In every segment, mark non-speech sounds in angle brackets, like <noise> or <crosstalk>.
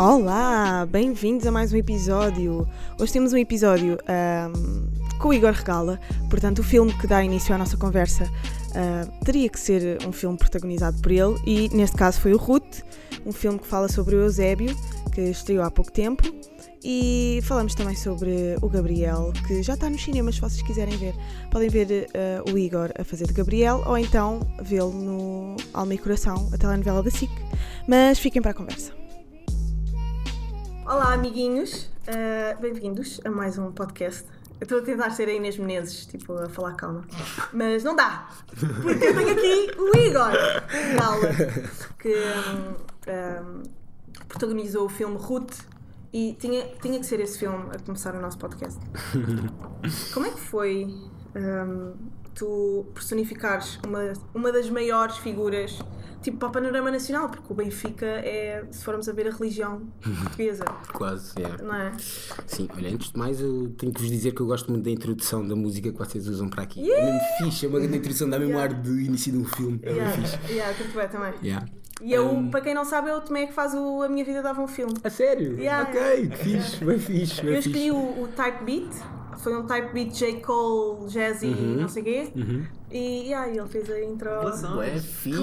Olá, bem-vindos a mais um episódio. Hoje temos um episódio ahm, com o Igor Regala, portanto, o filme que dá início à nossa conversa ah, teria que ser um filme protagonizado por ele, e neste caso foi o Ruth, um filme que fala sobre o Eusébio, que estreou há pouco tempo, e falamos também sobre o Gabriel, que já está nos cinemas, se vocês quiserem ver. Podem ver ah, o Igor a fazer de Gabriel ou então vê-lo no Alma e Coração, a telenovela da SIC. Mas fiquem para a conversa. Olá, amiguinhos, Uh, bem-vindos a mais um podcast. Eu estou a tentar ser a Inês Menezes, tipo, a falar calma, mas não dá, porque eu tenho aqui o Igor que hum, hum, protagonizou o filme Ruth e tinha, tinha que ser esse filme a começar o nosso podcast. <laughs> Como é que foi hum, tu personificares uma, uma das maiores figuras tipo para o panorama nacional? Porque o Benfica é, se formos a ver a religião portuguesa, <laughs> Quase, é. não é? Sim, olha, antes de mais eu tenho que vos dizer que eu gosto muito da introdução da música que vocês usam para aqui. É mesmo fixe, é uma grande introdução, dá mesmo Yeah. ar de início de um filme. É Yeah, mesmo fixe. yeah, curto bem também. Yeah. E eu, Um, para quem não sabe, é o Tomé que faz o A Minha Vida Dava um Filme. A sério? Yeah. Ok, que fixe, bem fixe, bem Eu fixe. escolhi o, o Type Beat, foi um Type Beat J. Cole, Jazzy, Uhum. não sei o quê. E yeah, ele fez a intro. Ué, fixe.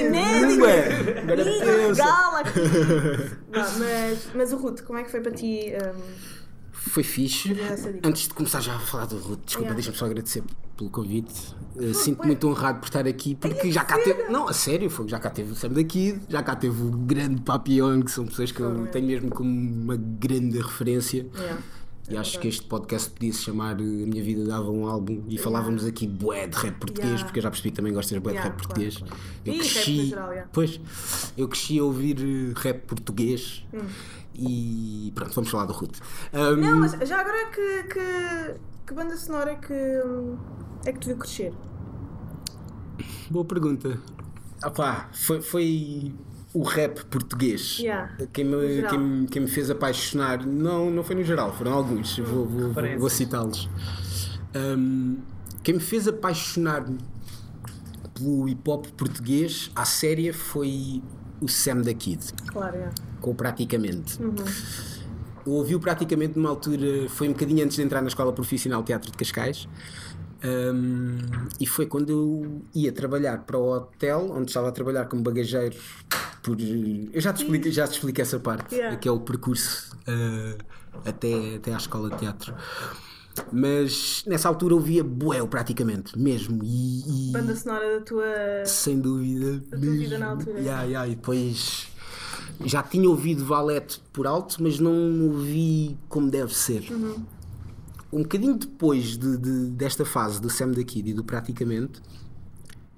Inéditas! Aqui! <laughs> Não, mas, mas o Ruth, como é que foi para ti? um, Foi fixe. Antes de começar já a falar do Ruth, desculpa, Yeah. deixa-me só agradecer pelo convite. Uh, Sinto-me muito honrado por estar aqui, porque já cá teve. Não, a sério, foi, já cá teve o Sam daqui, já cá teve o grande Papillon, que são pessoas que eu tenho mesmo como uma grande referência. yeah. E acho que este podcast podia se chamar uh, A Minha Vida Dava um Álbum e falávamos aqui bué de rap português, Yeah. porque eu já percebi que também gostas bué Yeah, de rap português. claro. Eu E cresci, geral, yeah. pois, eu cresci a ouvir uh, rap português Hum. e pronto, vamos falar do Ruth. Um, Não, mas já agora que, que, que banda sonora é que, é que te viu crescer? Boa pergunta. Ah pá, foi, foi o rap português Yeah, quem, me, quem, me- quem me fez apaixonar. Não, não foi no geral, foram alguns. Vou, vou, vou, vou citá-los. Um, quem me fez apaixonar pelo hip hop português à séria foi o Sam da Kid, Claro, yeah. com praticamente. Uhum. Eu ouvi-o praticamente numa altura, foi um bocadinho antes de entrar na Escola Profissional Teatro de Cascais. Um, e foi quando eu ia trabalhar para o hotel, onde estava a trabalhar como bagageiro. Por, eu já te expliquei, já te expliquei essa parte, Yeah. que é o percurso uh, até, até à escola de teatro. Mas nessa altura ouvia bué praticamente, mesmo. E, e- Banda sonora da tua. sem dúvida. tua vida na mesmo. altura. Yeah, yeah, e depois já tinha ouvido Valete por alto, mas não ouvi como deve ser. Uhum. Um bocadinho depois de, de- desta fase do Sam da Kid e do Praticamente,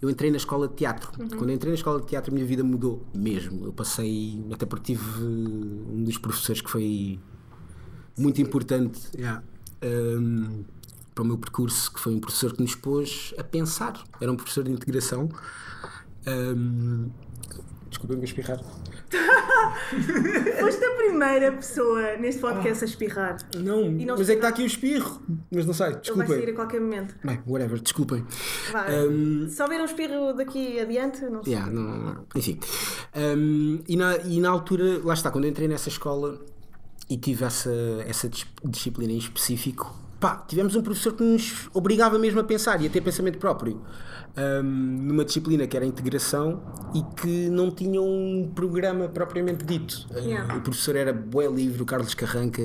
eu entrei na escola de teatro. Uhum. Quando entrei na escola de teatro, a minha vida mudou mesmo. Eu passei, até porque tive um dos professores que foi muito importante yeah, um, para o meu percurso, que foi um professor que nos pôs a pensar. Era um professor de integração. Um, Desculpem-me a espirrar. <laughs> Foste a primeira pessoa neste podcast a espirrar. Não, não mas é que está aqui o espirro. Mas não sei, Ele vai sair a qualquer momento. Bem, whatever, desculpem. Vai. Um, Se houver um espirro daqui adiante, não sei. Yeah, não, não. Enfim. Um, e, na, e na altura, lá está, quando eu entrei nessa escola e tive essa, essa dis- disciplina em específico, pá, tivemos um professor que nos obrigava mesmo a pensar e a ter pensamento próprio. Um, numa disciplina que era a integração e que não tinha um programa propriamente dito. Yeah. O professor era bué livre, o Carlos Carranca,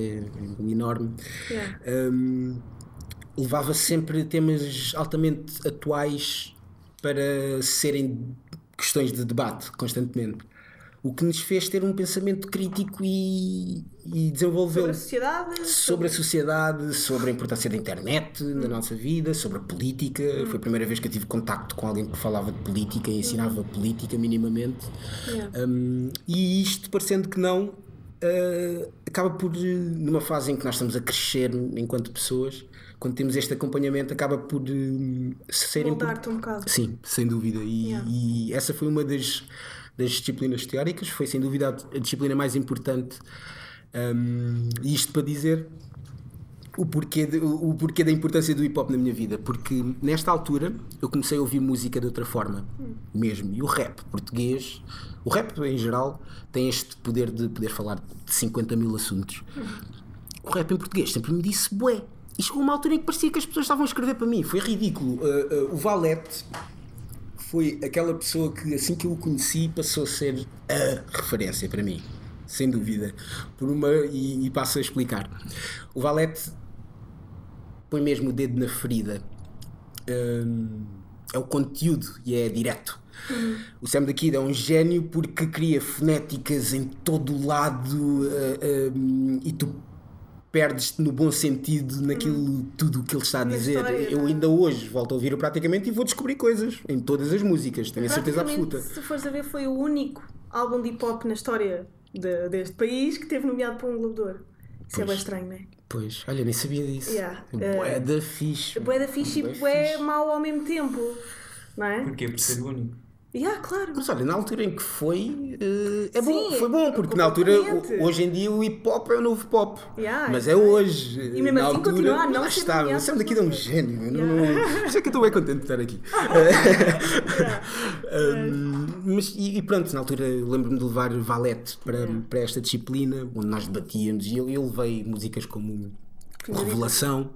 um enorme. Yeah. Um, levava sempre temas altamente atuais para serem questões de debate constantemente. O que nos fez ter um pensamento crítico e, e Sobre a sociedade. sobre a sociedade, sobre a importância da internet na nossa vida, sobre a política. Foi a primeira vez que eu tive contacto com alguém que falava de política e ensinava política minimamente. Yeah. Um, e isto, parecendo que não, uh, acaba por, uh, numa fase em que nós estamos a crescer enquanto pessoas, quando temos este acompanhamento, acaba por uh, ser Moldar-te um bocado. Sim, sem dúvida. E, Yeah. e essa foi uma das, das disciplinas teóricas, foi sem dúvida a, disciplina mais importante Um, isto para dizer o porquê, de- o porquê da importância do hip hop na minha vida. Porque nesta altura eu comecei a ouvir música de outra forma, mesmo. E o rap português, o rap em geral, tem este poder de poder falar de 50 mil assuntos. O rap em português sempre me disse bué. E chegou uma altura em que parecia que as pessoas estavam a escrever para mim. Foi ridículo. Uh, uh, o Valete foi aquela pessoa que assim que eu o conheci passou a ser a referência para mim, sem dúvida. Por uma e, e passo a explicar. O Valete põe mesmo o dedo na ferida. Hum, é o conteúdo e é direto. O Sam da Kid é um gênio porque cria fonéticas em todo o lado uh, um, e tu perdes-te no bom sentido naquilo tudo o que ele está a dizer. história, eu é? ainda hoje volto a ouvir-o praticamente e vou descobrir coisas em todas as músicas, tenho a certeza absoluta. Se fores a ver, foi o único álbum de hip hop na história de- deste país que teve nomeado para um Globo de Ouro. Isso é Pois. bem estranho, não é? Pois, olha, nem sabia disso. Yeah. Bué Uh, da fixe. Bué da fixe e Bué fixe. mau ao mesmo tempo, não é? Porquê? Por ser o único. Yeah, claro. Mas olha, na altura em que foi, eh, é bom, Sim, foi bom, porque na altura, hoje em dia, o hip hop é o novo pop. Yeah, mas é hoje. E mesmo na assim altura, continua a não ser está, nomeado Sam daqui é um gênio. Não, Yeah. por isso é que eu estou bem contente de estar aqui. <laughs> Um, <laughs> mas, e, e pronto, na altura lembro-me de levar Valete para, para esta disciplina, onde nós debatíamos, e eu, eu levei músicas como Revelação,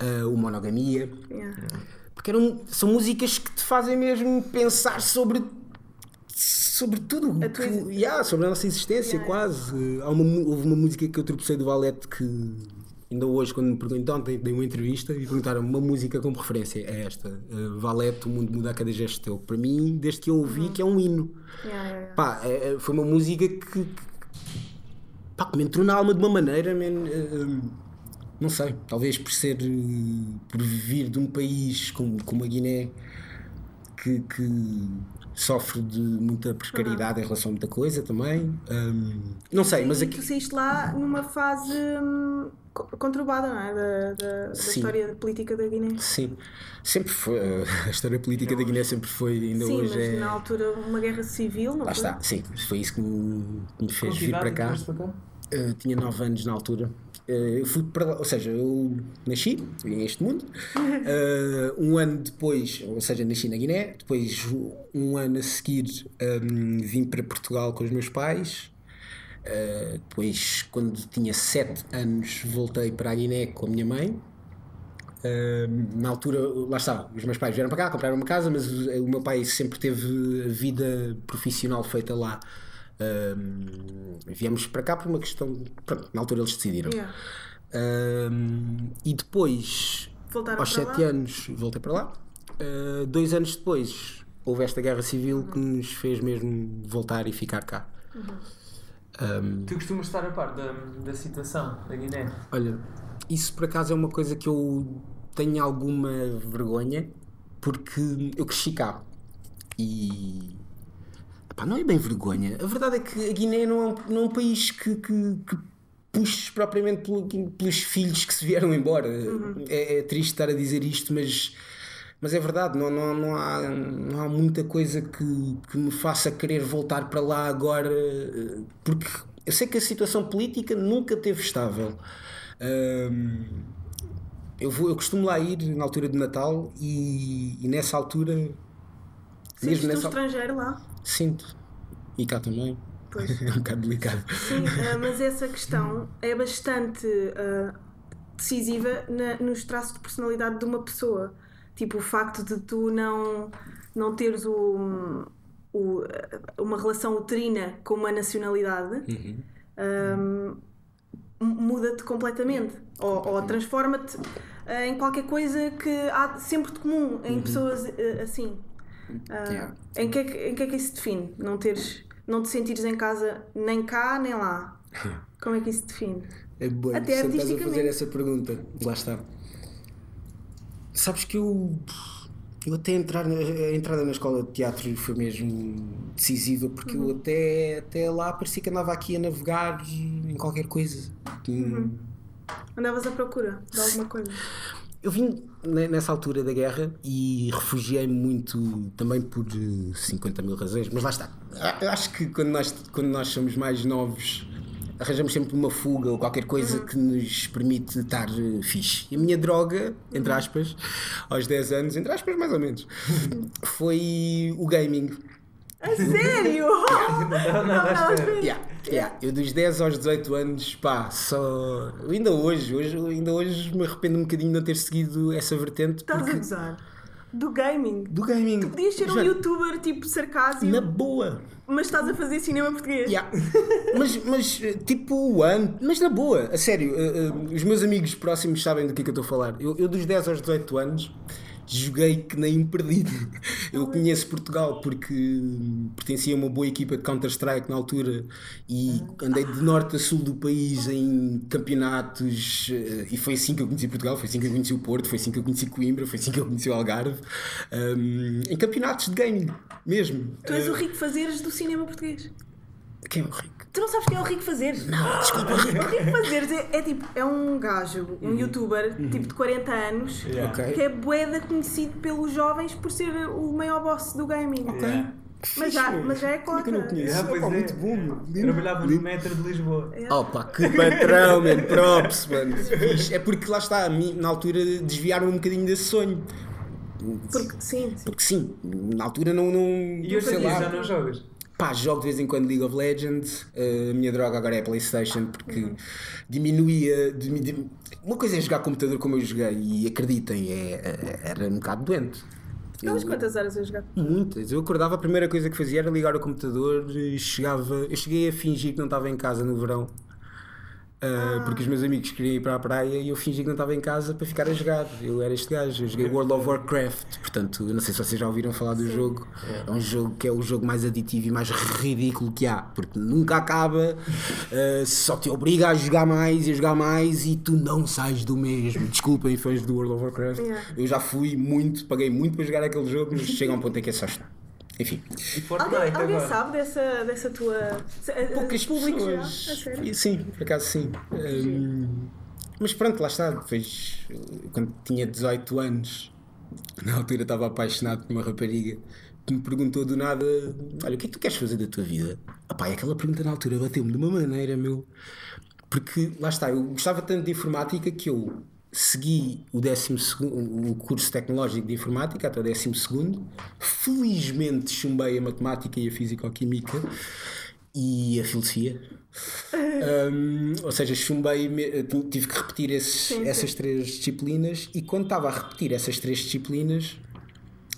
uh, o Monogamia. Yeah. Porque eram, são músicas que te fazem mesmo pensar sobre sobre tudo A tua que- exi- yeah, sobre a nossa existência Yeah. quase. Há uma houve uma música que eu tropecei do Valete que ainda hoje quando me perguntam ontem dei uma entrevista e perguntaram uma música como referência é esta. Uh, Valete, o mundo muda a cada gesto teu. Para mim, desde que eu ouvi que é um hino. Yeah, yeah, yeah. Pá, é- é- foi uma música que, que, pá, que me entrou na alma de uma maneira, man, eh, não sei, talvez por ser, eh, por vir de um país como, como a Guiné que, que sofre de muita precariedade em relação a muita coisa também. Hum, não sei, mas e aqui. tu saíste lá numa fase hum, co- conturbada, não é? Da, da, da história política da Guiné. Sim, sempre foi. eh, <laughs> A história política da Guiné sempre foi, ainda Sim, hoje mas é. na altura uma guerra civil, não Lá foi? está, sim, foi isso que me, que me fez vir para cá. para cá? Uh, tinha 9 anos na altura. Eu fui para lá, ou seja, eu nasci em este mundo. Uh, um ano depois, ou seja, nasci na Guiné. Depois, um ano a seguir, um, vim para Portugal com os meus pais. Uh, depois, quando tinha 7 anos, voltei para a Guiné com a minha mãe. Uh, na altura, lá está, os meus pais vieram para cá, compraram uma casa, mas o, o meu pai sempre teve a vida profissional feita lá. Um, viemos para cá por uma questão. Pronto, na altura eles decidiram. Yeah. Um, e depois, Voltaram aos para 7 lá? anos, voltei para lá. Uh, dois anos depois, houve esta guerra civil que nos fez mesmo voltar e ficar cá. Um, Tu costumas estar a par da, da situação da Guiné? Olha, isso por acaso é uma coisa que eu tenho alguma vergonha porque eu cresci cá e. Epá, não é bem vergonha. A verdade é que a Guiné não é um, não é um país que, que, que puxe propriamente pelo- pelos filhos que se vieram embora. É, é triste estar a dizer isto, mas. Mas é verdade, não, não, não, há, não há muita coisa que, que me faça querer voltar para lá agora, porque eu sei que a situação política nunca esteve estável. Eu, vou, eu costumo lá ir na altura de Natal e, e nessa altura Sentes-te um nessa estrangeiro lá? Sinto. E cá também. Pois. <laughs> É um bocado delicado. Sim, ah, mas essa questão é bastante ah, decisiva na- nos traços de personalidade de uma pessoa. Tipo, o facto de tu não, não teres o, o- uma relação uterina com uma nacionalidade ah, muda-te completamente. Ou, ou transforma-te em qualquer coisa que há sempre de comum em pessoas ah, assim. Ah, em, que é que, em que é que isso define? Não, teres, não te sentires em casa nem cá nem lá. <laughs> Como é que isso se define? É bom, Até estás a fazer essa pergunta. Lá está. Sabes que eu. Eu até entrar na, a entrada na escola de teatro foi mesmo decisiva porque eu até, até lá parecia que andava aqui a navegar em qualquer coisa. Hum, Andavas à procura de alguma coisa? Eu vim ne- nessa altura da guerra e refugiei-me muito também por eh, 50 mil razões, mas lá está. A- Eu acho que quando nós, quando nós somos mais novos arranjamos sempre uma fuga ou qualquer coisa que nos permite estar eh, fixe. E a minha droga, entre aspas, aos 10 anos, entre aspas mais ou menos, <laughs> foi o gaming. A sério? <laughs> Não nada à espera. Yeah, yeah. Eu dos 10 aos 18 anos, pá, só. eu Ainda hoje, hoje, ainda hoje me arrependo um bocadinho de não ter seguido essa vertente. Estás a Porque... gozar? Do gaming. Do gaming. Podias ser um Já- youtuber tipo sarcásimo, Na boa. mas estás a fazer cinema português. Yeah. mas, mas, tipo, o ano. Mas na boa, a sério, eh, eh, os meus amigos próximos sabem do que é que eu estou a falar. Eu, eu dos 10 aos 18 anos joguei que nem um perdido. Eu conheço Portugal porque pertencia a uma boa equipa de Counter-Strike na altura e andei de norte a sul do país em campeonatos eh, e foi assim que eu conheci Portugal, foi assim que eu conheci o Porto, foi assim que eu conheci Coimbra, foi assim que eu conheci o Algarve. Um, em campeonatos de gaming, mesmo. Tu és Eh, o Rico Fazeres do cinema português. Quem é o Rico? Tu não sabes quem é o Rico Fazeres? Não, desculpa, Rico. O Rico Fazeres é, é tipo, é um gajo, um youtuber, tipo de 40 anos, Yeah. Ok. que é boeda conhecido pelos jovens por ser o maior boss do gaming. Yeah. Mas já, mas já é Como é que eu não cota. conheço? Yeah, pois Opa, é. muito bom, meu. Lindo. Trabalhava no Lindo. metro de Lisboa. Opa, que patrão, man, props, mano. Fixe. É porque lá está, a mim, na altura desviaram um bocadinho desse sonho. Porque, sim, sim. Porque sim, na altura não. não E hoje sei em dia lá. já não jogas? Pá, jogo de vez em quando League of Legends. uh, a minha droga agora é a PlayStation porque diminuía. dimi- dim- Uma coisa é jogar computador como eu joguei e acreditem, é, é- era um bocado doente. Eu- Estavas quantas horas a jogar? Muitas. Eu acordava, a primeira coisa que fazia era ligar o computador e chegava. Eu cheguei a fingir que não estava em casa no verão. Ah, Porque os meus amigos queriam ir para a praia e eu fingi que não estava em casa para ficar a jogar. Eu era este gajo, eu joguei World of Warcraft. Portanto, não sei se vocês já ouviram falar do jogo. É um jogo que é o jogo mais aditivo e mais ridículo que há, porque nunca acaba, ah, só te obriga a jogar mais e a jogar mais e tu não sais do mesmo. Desculpem, fãs do World of Warcraft. Yeah. Eu já fui muito, paguei muito para jogar aquele jogo, mas chega a um ponto em que é só. Enfim, Alguém, alguém agora? sabe dessa, dessa tua. a- poucas público já? A pessoas. sério? Sim, por acaso sim. Hum, mas pronto, lá está. Depois, quando tinha 18 anos, <laughs> na altura estava apaixonado por uma rapariga que me perguntou do nada: Olha, o que é que tu queres fazer da tua vida? Ah, pá, aquela pergunta na altura bateu-me de uma maneira, meu. Porque lá está, eu gostava tanto de informática que eu segui o, décimo segundo, o curso tecnológico de informática até o 12. Felizmente chumbei a matemática e a físico-química e a filosofia. Um, ou seja, chumbei, tive que repetir esses- Sim, sim. essas três disciplinas e quando estava a repetir essas três disciplinas,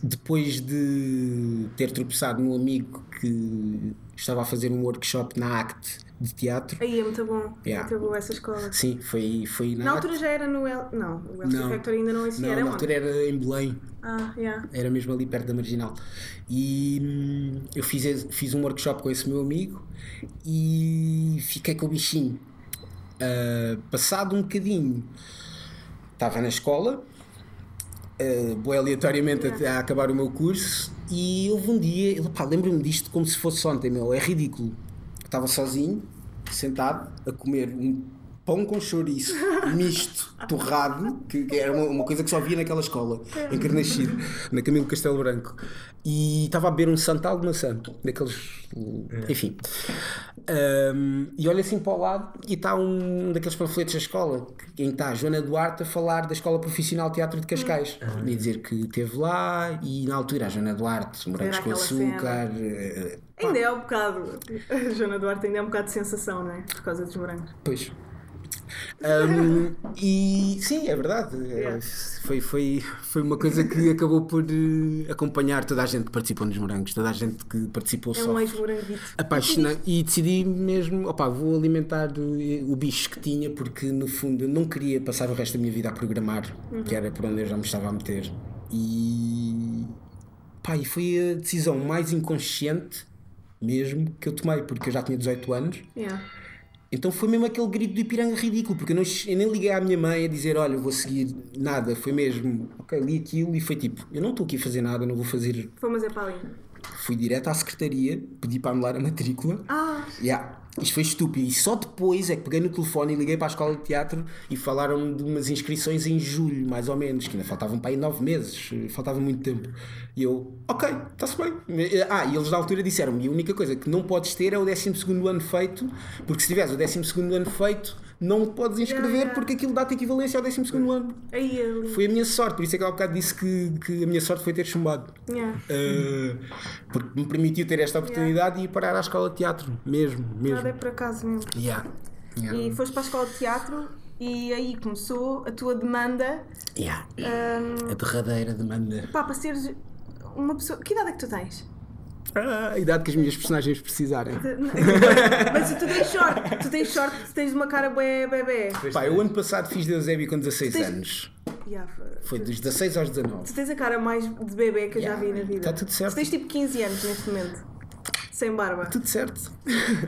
depois de ter tropeçado num amigo que estava a fazer um workshop na ACT de teatro, Aí é muito bom. Yeah. Muito essa escola. sim, foi, foi na, Na altura já era no El... Não, o Elsa Não. Factory ainda não existia. Não, era na onde? altura era em Belém. Ah, yeah. Era mesmo ali perto da Marginal. E hum, eu fiz, fiz um workshop com esse meu amigo e fiquei com o bichinho. Ah, passado um bocadinho, estava na escola, uh, boi aleatoriamente até a acabar o meu curso, e houve um dia, lembro-me disto como se fosse ontem, meu, é ridículo. Estava sozinho, sentado, a comer um pão com chouriço <laughs> misto, torrado, que era uma, uma coisa que só via naquela escola, em Carnaxide, na Camilo Castelo Branco. E estava a beber um santal de maçã, daqueles. Enfim. Um, e olha assim para o lado e está um daqueles panfletos da escola, em que está a Joana Duarte a falar da Escola Profissional de Teatro de Cascais. E dizer que esteve lá e na altura a Joana Duarte, morangos com açúcar. Ainda é um bocado. A <laughs> Joana Duarte ainda é um bocado de sensação, não é? Por causa dos morangos. Pois. Um, <laughs> e sim, é verdade. Yeah. Foi, foi, foi uma coisa que acabou por eh, acompanhar toda a gente que participou nos morangos, toda a gente que participou É um. Apaixonei e decidi mesmo, opá, vou alimentar eh, o bicho que tinha, porque no fundo eu não queria passar o resto da minha vida a programar, que era por onde eu já me estava a meter. E, pá, e foi a decisão mais inconsciente mesmo que eu tomei, porque eu já tinha 18 anos. Yeah. Então foi mesmo aquele grito do Ipiranga ridículo, porque eu, não, eu nem liguei à minha mãe a dizer: Olha, eu vou seguir nada. Foi mesmo, ok, li aquilo e foi tipo: Eu não estou aqui a fazer nada, não vou fazer. Fomos para ali. Fui direto à secretaria, pedi para anular a matrícula. Ah, Yeah. Isto foi estúpido. E só depois é que peguei no telefone e liguei para a escola de teatro e falaram de umas inscrições em julho, mais ou menos, que ainda faltavam para aí nove meses, faltava muito tempo. E eu, ok, está-se bem. Ah, e eles na altura disseram-me: a única coisa que não podes ter é o 12 ano feito, porque se tiveres o 12 ano feito, não podes inscrever Yeah, yeah. porque aquilo dá-te equivalência ao 12 ano. Eu. Foi a minha sorte, por isso é que há bocado disse que, que a minha sorte foi ter chumbado. Yeah. Uh, porque me permitiu ter esta oportunidade e ir parar à escola de teatro, mesmo, mesmo. É por acaso mesmo. Yeah. Yeah. E foste para a escola de teatro e aí começou a tua demanda Yeah. hum, A derradeira demanda. pá, para seres uma pessoa. Que idade é que tu tens? Ah, a idade que as minhas personagens precisarem. <laughs> Mas tu tens sorte, tu tens sorte, tu tens uma cara bué bebê. Pá, eu ano passado fiz de Eusébio com 16 Tens- anos. Yeah, Foi dos 16 aos 19. Tu tens a cara mais de bebê que eu já vi na vida. Tá tudo certo. Tu tens tipo 15 anos neste momento. Sem barba. Tudo certo.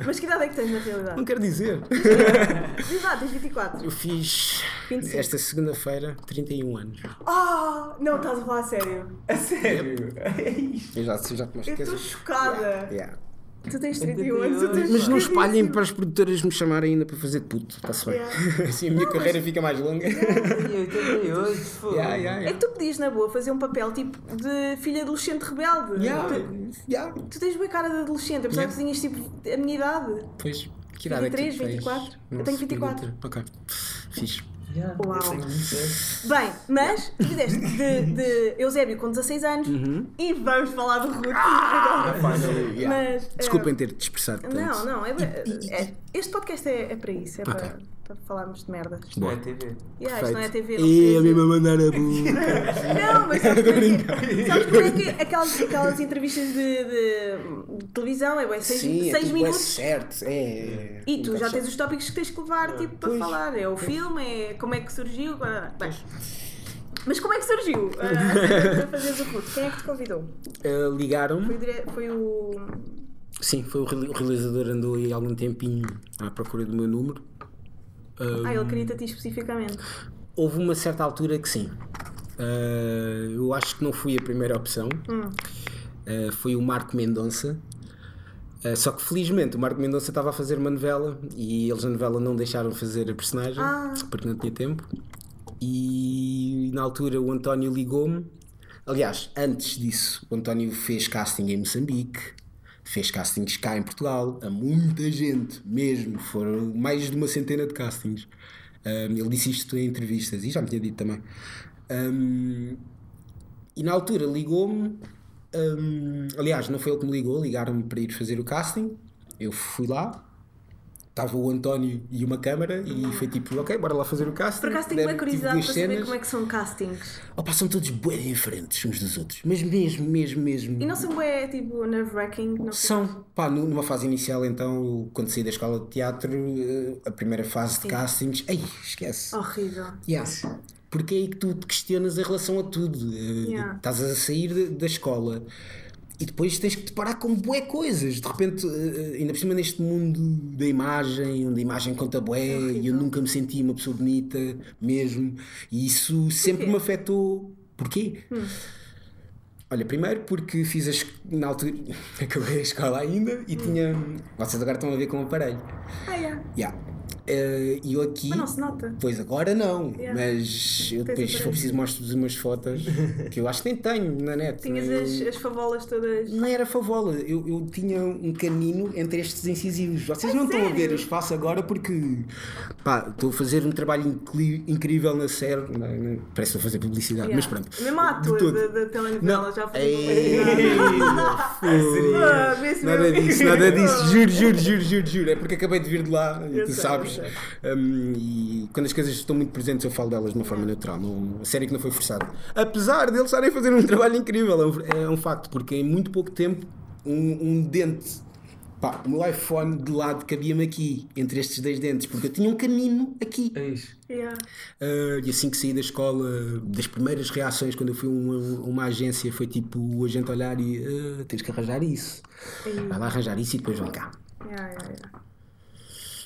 Mas que idade é que tens na realidade? Não quero dizer. <laughs> Diz lá, tens 24. Eu fiz 25. esta segunda-feira 31 anos. Ah, não estás a falar a sério. A sério? É isto. Eu já, eu já te mostro Eu que estou chocada. Yeah. Tu tens 31 31 anos, tu tens Mas não espalhem para as produtoras me chamarem ainda para fazer de puto, está-se bem. Yeah. <laughs> Assim a minha carreira fica mais longa. E 88, fogo. Yeah, yeah, É yeah. que tu podias na boa fazer um papel tipo de filha adolescente rebelde. Yeah, Tu, yeah. tu tens bem cara de adolescente, apesar Yeah. que tinhas tipo a minha idade. Pois, que idade é que 23, tu tens? 24? Eu Não tenho se 24. pergunta. Ok, fixe. Yeah, Uau. eu tenho 27. Bem, mas tu fizeste de, de Eusébio com 16 anos Uhum. e vamos falar do Ruth. Ah, Yeah. Mas, Desculpem eh, ter dispersado tanto. Não, não, é, é- este podcast é, é para isso, é Ok. para, para falarmos de merdas. Isto não é TV. Yeah, isto não é TV, não E a mesmo a mandar a boca. <laughs> Não, mas sabes como é que, sabes é que aquelas, aquelas entrevistas de, de- de televisão é bem 6 Sim, é minutos certo. É. e tu já tens os tópicos que tens que levar tipo, para Pois. falar. É o filme, é como é que surgiu. Bem, mas como é que surgiu <laughs> ah, <laughs> para fazeres o curso? Quem é que te convidou? Eh, Ligaram-me. Foi dire- foi o. Sim, foi o realizador andou aí algum tempinho à procura do meu número. Ah, Ah, ele queria-te a ti especificamente. Houve uma certa altura que sim. Ah, eu acho que não fui a primeira opção. Ah, foi o Marco Mendonça. Ah, só que felizmente o Marco Mendonça estava a fazer uma novela e eles na novela não deixaram fazer a personagem Ah. porque não tinha tempo. E na altura o António ligou-me. Aliás, antes disso, o António fez casting em Moçambique, fez castings cá em Portugal, a muita gente mesmo, foram mais de uma centena de castings. Um, ele disse isto em entrevistas e já me tinha dito também. Um, e na altura ligou-me, um, aliás, não foi ele que me ligou, ligaram-me para ir fazer o casting. Eu fui lá, estava o António e uma câmara e foi tipo, ok, bora lá fazer o casting. Por acaso tenho uma curiosidade para saber cenas. como é que são castings. Opa, são todos bem diferentes uns dos outros, mas mesmo, mesmo, mesmo. E não são bem tipo nerve-wracking? São, pá, nu- numa fase inicial então, quando saí da escola de teatro, eh, a primeira fase de castings, ei, esquece. Horrível. Yeah. Porque é aí que tu te questionas em relação a tudo. Eh, Yeah. Estás a sair da escola e depois tens que te parar com bué coisas. De repente, eh, ainda por cima neste mundo da imagem, onde a imagem conta bué e eu nunca me senti uma pessoa bonita mesmo. E isso sempre me afetou. Porquê? Olha, primeiro porque fiz as, na altura, <laughs> acabei a escola ainda e tinha. Vocês agora estão a ver com o aparelho. Ah, yeah. Yeah. E eu aqui. Mas não se nota. Pois agora não, Yeah. mas eu depois, se for preciso, mostro-vos umas fotos <laughs> que eu acho que nem tenho na net. Tinhas Eu- as, as favolas todas. Não era favola, eu, eu tinha um canino entre estes incisivos. Vocês não estão a ver, sério? eu faço agora porque pá, estou a fazer um trabalho incli- incrível na série. Não, não, parece que estou a fazer publicidade, Yeah. mas pronto. Mesmo a ator da, da telenovela já foi Ei. <laughs> Ah, Nada disso, nada disso, <laughs> juro, juro, juro, juro, juro. É porque acabei de vir de lá e Eu tu sei, sabes. Um, e quando as coisas estão muito presentes, eu falo delas de uma forma natural. Não, a série que não foi forçada. Apesar deles estarem a fazer um <laughs> trabalho incrível, é um, é um facto, porque em muito pouco tempo, um, um dente. Pá, o meu iPhone de lado cabia-me aqui, entre estes dois dentes, porque eu tinha um canino aqui. É isso. Yeah. Ah, e assim que saí da escola, das primeiras reações quando eu fui a uma, uma agência foi tipo o agente olhar e "Ah, tens que arranjar isso. Vai lá arranjar isso e depois vem cá. Yeah, yeah, yeah.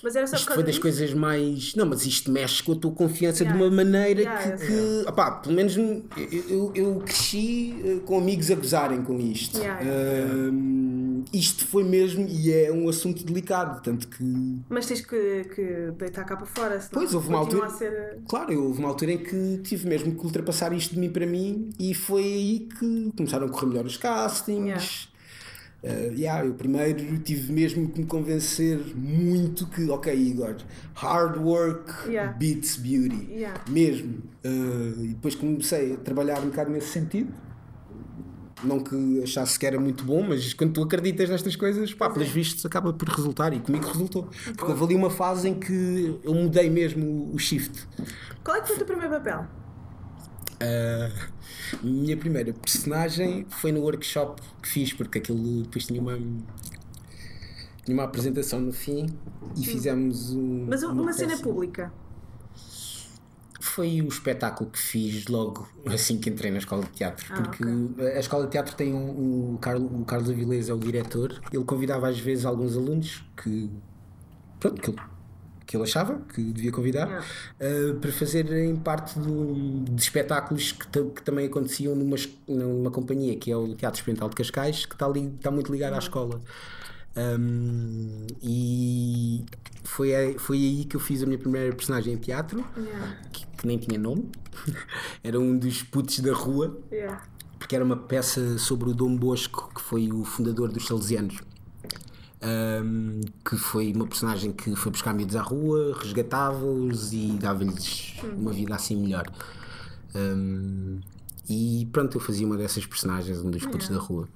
Mas era só Isto foi das disso? coisas mais. Não, mas isto mexe com a tua confiança Yeah. de uma maneira Yeah, que. que opá, pelo menos eu, eu, eu cresci eh, com amigos a gozarem com isto. Ahm, isto foi mesmo, e é um assunto delicado, tanto que Mas tens que, que deitar cá para fora, Pois, houve uma altura- a ser. Claro, eu- houve uma altura em que tive mesmo que ultrapassar isto de mim para mim e foi aí que começaram a correr melhor os castings. Eh, yeah, eu primeiro tive mesmo que me convencer muito que, ok, Igor, hard work Yeah. beats beauty. Yeah. Mesmo. Eh, e depois comecei a trabalhar um bocado nesse sentido. Não que achasse que era muito bom, mas quando tu acreditas nestas coisas, pá, pelos vistos acaba por resultar e comigo resultou. Porque houve ali uma fase em que eu mudei mesmo o shift. Qual é que foi o teu primeiro papel? A minha primeira personagem foi no workshop que fiz, porque aquilo depois tinha uma, tinha uma apresentação no fim e fizemos um. Mas uma, cena peça. pública. Foi o espetáculo que fiz logo assim que entrei na escola de teatro. Ah, porque a escola de teatro tem um, o, Carlos, o Carlos Avilés é o diretor. Ele convidava às vezes alguns alunos que. Pronto, que que ele achava que devia convidar uh, para fazerem parte do- de espetáculos que, que também aconteciam numa, numa companhia que é o Teatro Experimental de Cascais, que está, ali, está muito ligado à escola. Um, e foi, aí- foi aí que eu fiz a minha primeira personagem em teatro Yeah. que, que nem tinha nome, <laughs> era um dos putos da rua, Yeah. porque era uma peça sobre o Dom Bosco, que foi o fundador dos Salesianos. Ahm, que foi uma personagem que foi buscar miúdos à rua, resgatava-os e dava-lhes uma vida assim melhor. Ahm, e pronto, eu fazia uma dessas personagens, um dos putos da rua.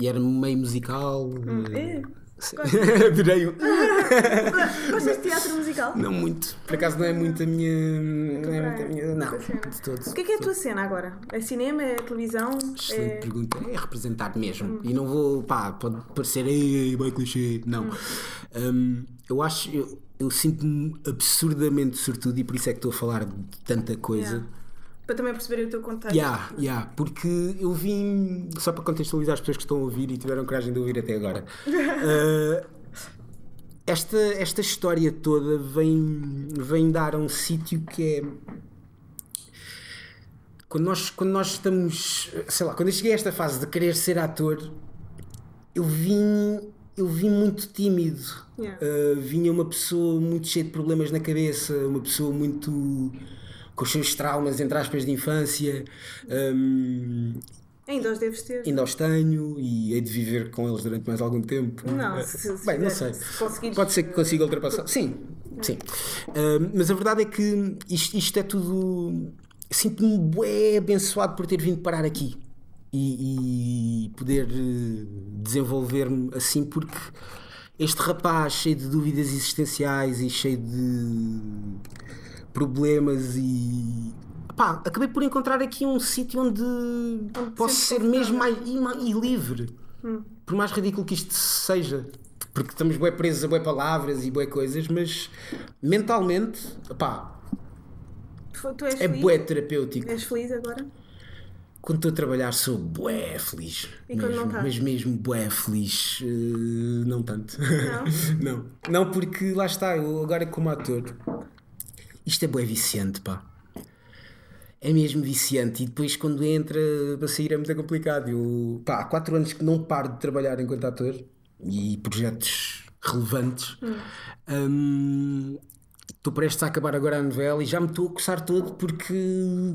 E era meio musical. É. Adorei <laughs> o. <laughs> Gostas de teatro musical? Não muito. Por acaso não é muito a minha. Não é muito a minha. Não, de todo. O que é que é a tua cena agora? É cinema? É televisão? Excelente É... pergunta. É representar mesmo. E não vou, pá, pode parecer ei, bem clichê. Não. Hum, eu acho, eu, eu sinto-me absurdamente sortudo e por isso é que estou a falar de tanta coisa. Yeah. Para também perceberem o teu contexto. Yeah, yeah, porque eu vim, só para contextualizar as pessoas que estão a ouvir e tiveram coragem de ouvir até agora. uh, <laughs> esta, esta história toda vem, vem dar a um sítio que é. Quando nós, quando nós estamos. Sei lá, quando eu cheguei a esta fase de querer ser ator, eu vim, eu vim muito tímido. Yeah. Uh, vinha uma pessoa muito cheia de problemas na cabeça, uma pessoa muito. Com os seus traumas, entre aspas, de infância. Um, Ainda os deves ter. ainda os tenho e hei de viver com eles durante mais algum tempo. Não, Uh, se, se, Bem, não sei. se. Pode ser que consiga ultrapassar. Sim, sim. Um, mas a verdade é que isto, isto é tudo. Sinto-me bué abençoado por ter vindo parar aqui e, e poder eh, desenvolver-me assim, porque este rapaz cheio de dúvidas existenciais e cheio de problemas e. Pá, acabei por encontrar aqui um sítio onde, posso sentes ser mesmo mais e, e livre. Hum. Por mais ridículo que isto seja. Porque estamos bem presos a bué palavras e bué coisas, mas mentalmente, pá, Tu- é feliz? bué terapêutico. És feliz agora? Quando estou a trabalhar sou bué feliz. E quando mesmo, não estás? Mas mesmo bué feliz. eh, não tanto. Não? <laughs> não. Não, porque lá está, eu agora como ator, isto é bué viciante, pá. É mesmo viciante e depois quando entra para sair é muito complicado. Eu, pá, há 4 anos que não paro de trabalhar enquanto ator e projetos relevantes. Hum, Estou prestes a acabar agora a novela e já me estou a coçar todo porque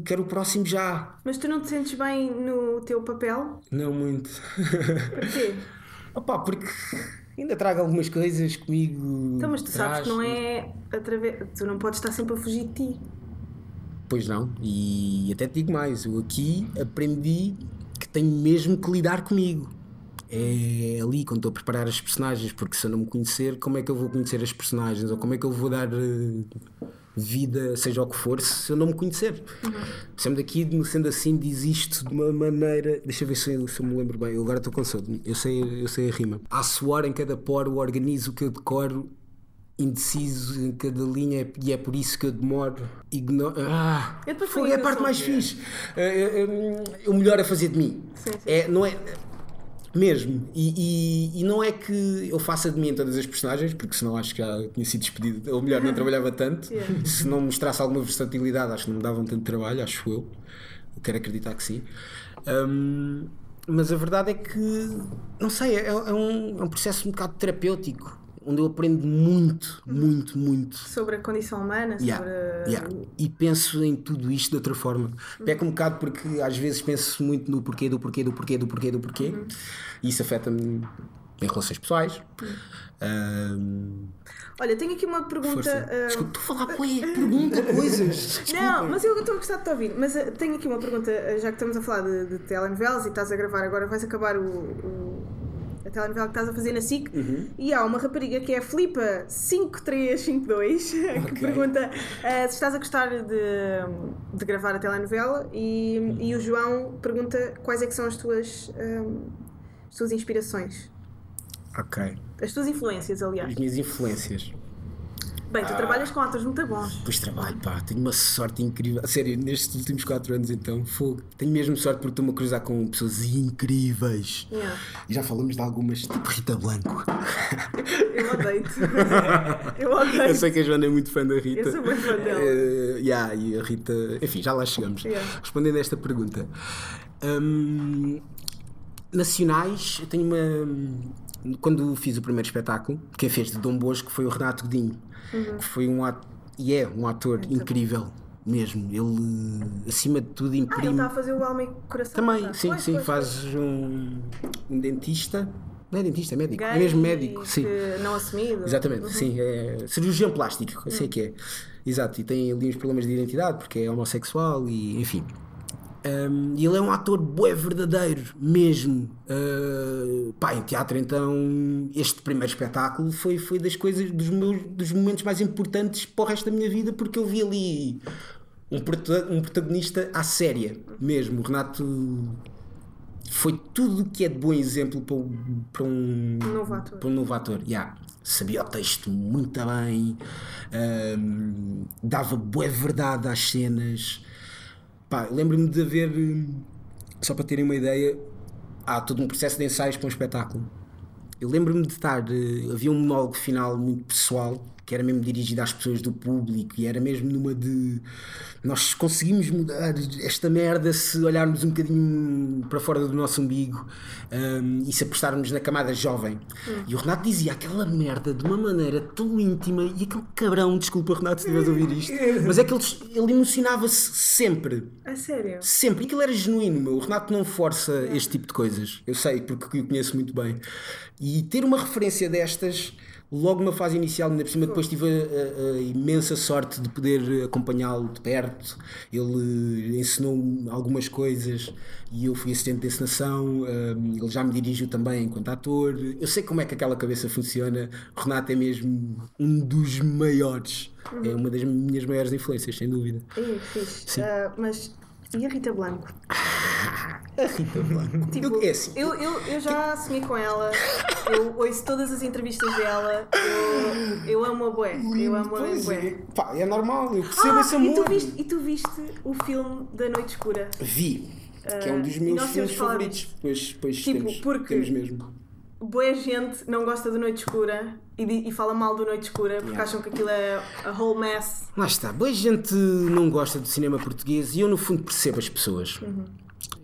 quero o próximo já. Mas tu não te sentes bem no teu papel? Não muito. Porquê? <laughs> Opa, porque ainda trago algumas coisas comigo. Então, mas tu sabes que não é através. Tu não podes estar sempre a fugir de ti. Pois não, e até te digo mais, eu aqui aprendi que tenho mesmo que lidar comigo. É ali quando estou a preparar as personagens, porque se eu não me conhecer, como é que eu vou conhecer as personagens? Ou como é que eu vou dar eh, vida, seja o que for, se eu não me conhecer? Sempre daqui, sendo assim, diz isto de uma maneira. Deixa eu ver se eu, se eu me lembro bem, eu agora estou sono, eu sei, eu sei a rima. Há suor em cada poro, organizo o que eu decoro indeciso em cada linha e é por isso que eu demoro. Ignoro. Ah, foi ponho a parte mais fixe. É, é, é, o melhor a fazer de mim. Sim, sim. É, não é. Mesmo. E, e, e não é que eu faça de mim todas as personagens, porque senão acho que já tinha sido despedido. Ou melhor, não trabalhava tanto. <laughs> Yeah. Se não mostrasse alguma versatilidade, acho que não me davam tanto trabalho, acho eu. Quero acreditar que sim. Hum, mas a verdade é que, não sei, é, é um, é um processo um bocado terapêutico, onde eu aprendo muito, muito, muito. Sobre a condição humana, sobre. yeah. E penso em tudo isto de outra forma. Peco um bocado porque às vezes penso muito no porquê, do porquê, do porquê, do porquê, do porquê. Uhum. E isso afeta-me em relações pessoais. Ahm, Olha, tenho aqui uma pergunta. ah, Desculpa, estou a falar com ele. Pergunta coisas. <laughs> Não, mas eu estou a gostar de te ouvir. Mas ah, tenho aqui uma pergunta, ah, já que estamos a falar de, de telenovelas e estás a gravar agora, vais acabar o, o- telenovela que estás a fazer na SIC. Uhum. E há uma rapariga que é a Filipa 5352 <laughs> que pergunta ah, se estás a gostar de, de gravar a telenovela. E, e o João pergunta quais é que são as tuas, ah, as tuas inspirações. Ok. As tuas influências, aliás. As minhas influências. Bem, tu trabalhas com atores muito bons. Pois trabalho, pá, tenho uma sorte incrível. A sério, nestes últimos 4 anos então, fogo. Tenho mesmo sorte porque estou-me a cruzar com pessoas incríveis. Yeah. E já falamos de algumas, tipo Rita Blanco. <laughs> Eu odeio-te. <laughs> Eu odeio Eu sei que a Joana é muito fã da Rita. Eu sou muito fã dela. Eh, yeah, e a Rita. Enfim, já lá chegamos. Yeah. Respondendo a esta pergunta. hum, nacionais, eu tenho uma. Quando fiz o primeiro espetáculo, quem fez de Dom Bosco foi o Renato Godinho, Uhum. que foi um ator. E é um ator incrível. Mesmo, ele acima de tudo Ah, ele imprime. está a fazer o alma e coração. Também, tá? sim, Pois, sim, pois, faz um, um dentista. Não é dentista, é médico. Gay é mesmo médico, sim. Não assumido. Exatamente, sim, é cirurgião plástico, eu sei que é. Exato, e tem ali uns problemas de identidade porque é homossexual e enfim. Um, ele é um ator bué verdadeiro, mesmo. Uh, pá, em teatro, então, este primeiro espetáculo foi, foi das coisas, dos, meus, dos momentos mais importantes para o resto da minha vida, porque eu vi ali um, um protagonista à séria, mesmo. O Renato foi tudo o que é de bom exemplo para, para um, novo ator. para um novo ator. Yeah. Sabia o texto muito bem, hum, dava boa verdade às cenas. Pá, lembro-me de haver, hum, só para terem uma ideia, há todo um processo de ensaios para um espetáculo. Eu lembro-me de estar, eh, havia um monólogo final muito pessoal, que era mesmo dirigido às pessoas do público, e era mesmo numa de nós conseguimos mudar esta merda se olharmos um bocadinho para fora do nosso umbigo hum, e se apostarmos na camada jovem. E o Renato dizia aquela merda de uma maneira tão íntima, e aquele cabrão, desculpa Renato se estiveres a ouvir isto, <laughs> mas é que ele, ele emocionava-se sempre. A sério? Sempre. E aquilo era genuíno, meu. O Renato não força este tipo de coisas. Eu sei, porque o conheço muito bem. E ter uma referência destas, logo numa fase inicial, ainda por cima, depois tive a, a- a imensa sorte de poder acompanhá-lo de perto. Ele ensinou-me algumas coisas e eu fui assistente de encenação. Ele já me dirigiu também enquanto ator. Eu sei como é que aquela cabeça funciona. O Renato é mesmo um dos maiores. É uma das minhas maiores influências, sem dúvida. Ih, fixe. Sim. Ah, mas e a Rita Blanco? A Rita Blanco. <laughs> Tipo, Eu- é assim, eu, eu, eu já sonhei com ela, eu ouço todas as entrevistas dela, eu, eu amo a bué, eu amo a Pois bué. é, pá, é normal, eu percebo Ah, esse e amor. tu, viste, e tu viste o filme da Noite Escura? Vi, que é um dos e meus filmes favoritos. Pois, pois Tipo, temos, porque- temos mesmo. Boa gente não gosta do Noite Escura e, e fala mal do Noite Escura porque Yeah. acham que aquilo é a whole mess. Lá está, boa gente não gosta do cinema português e eu no fundo percebo as pessoas. Uhum.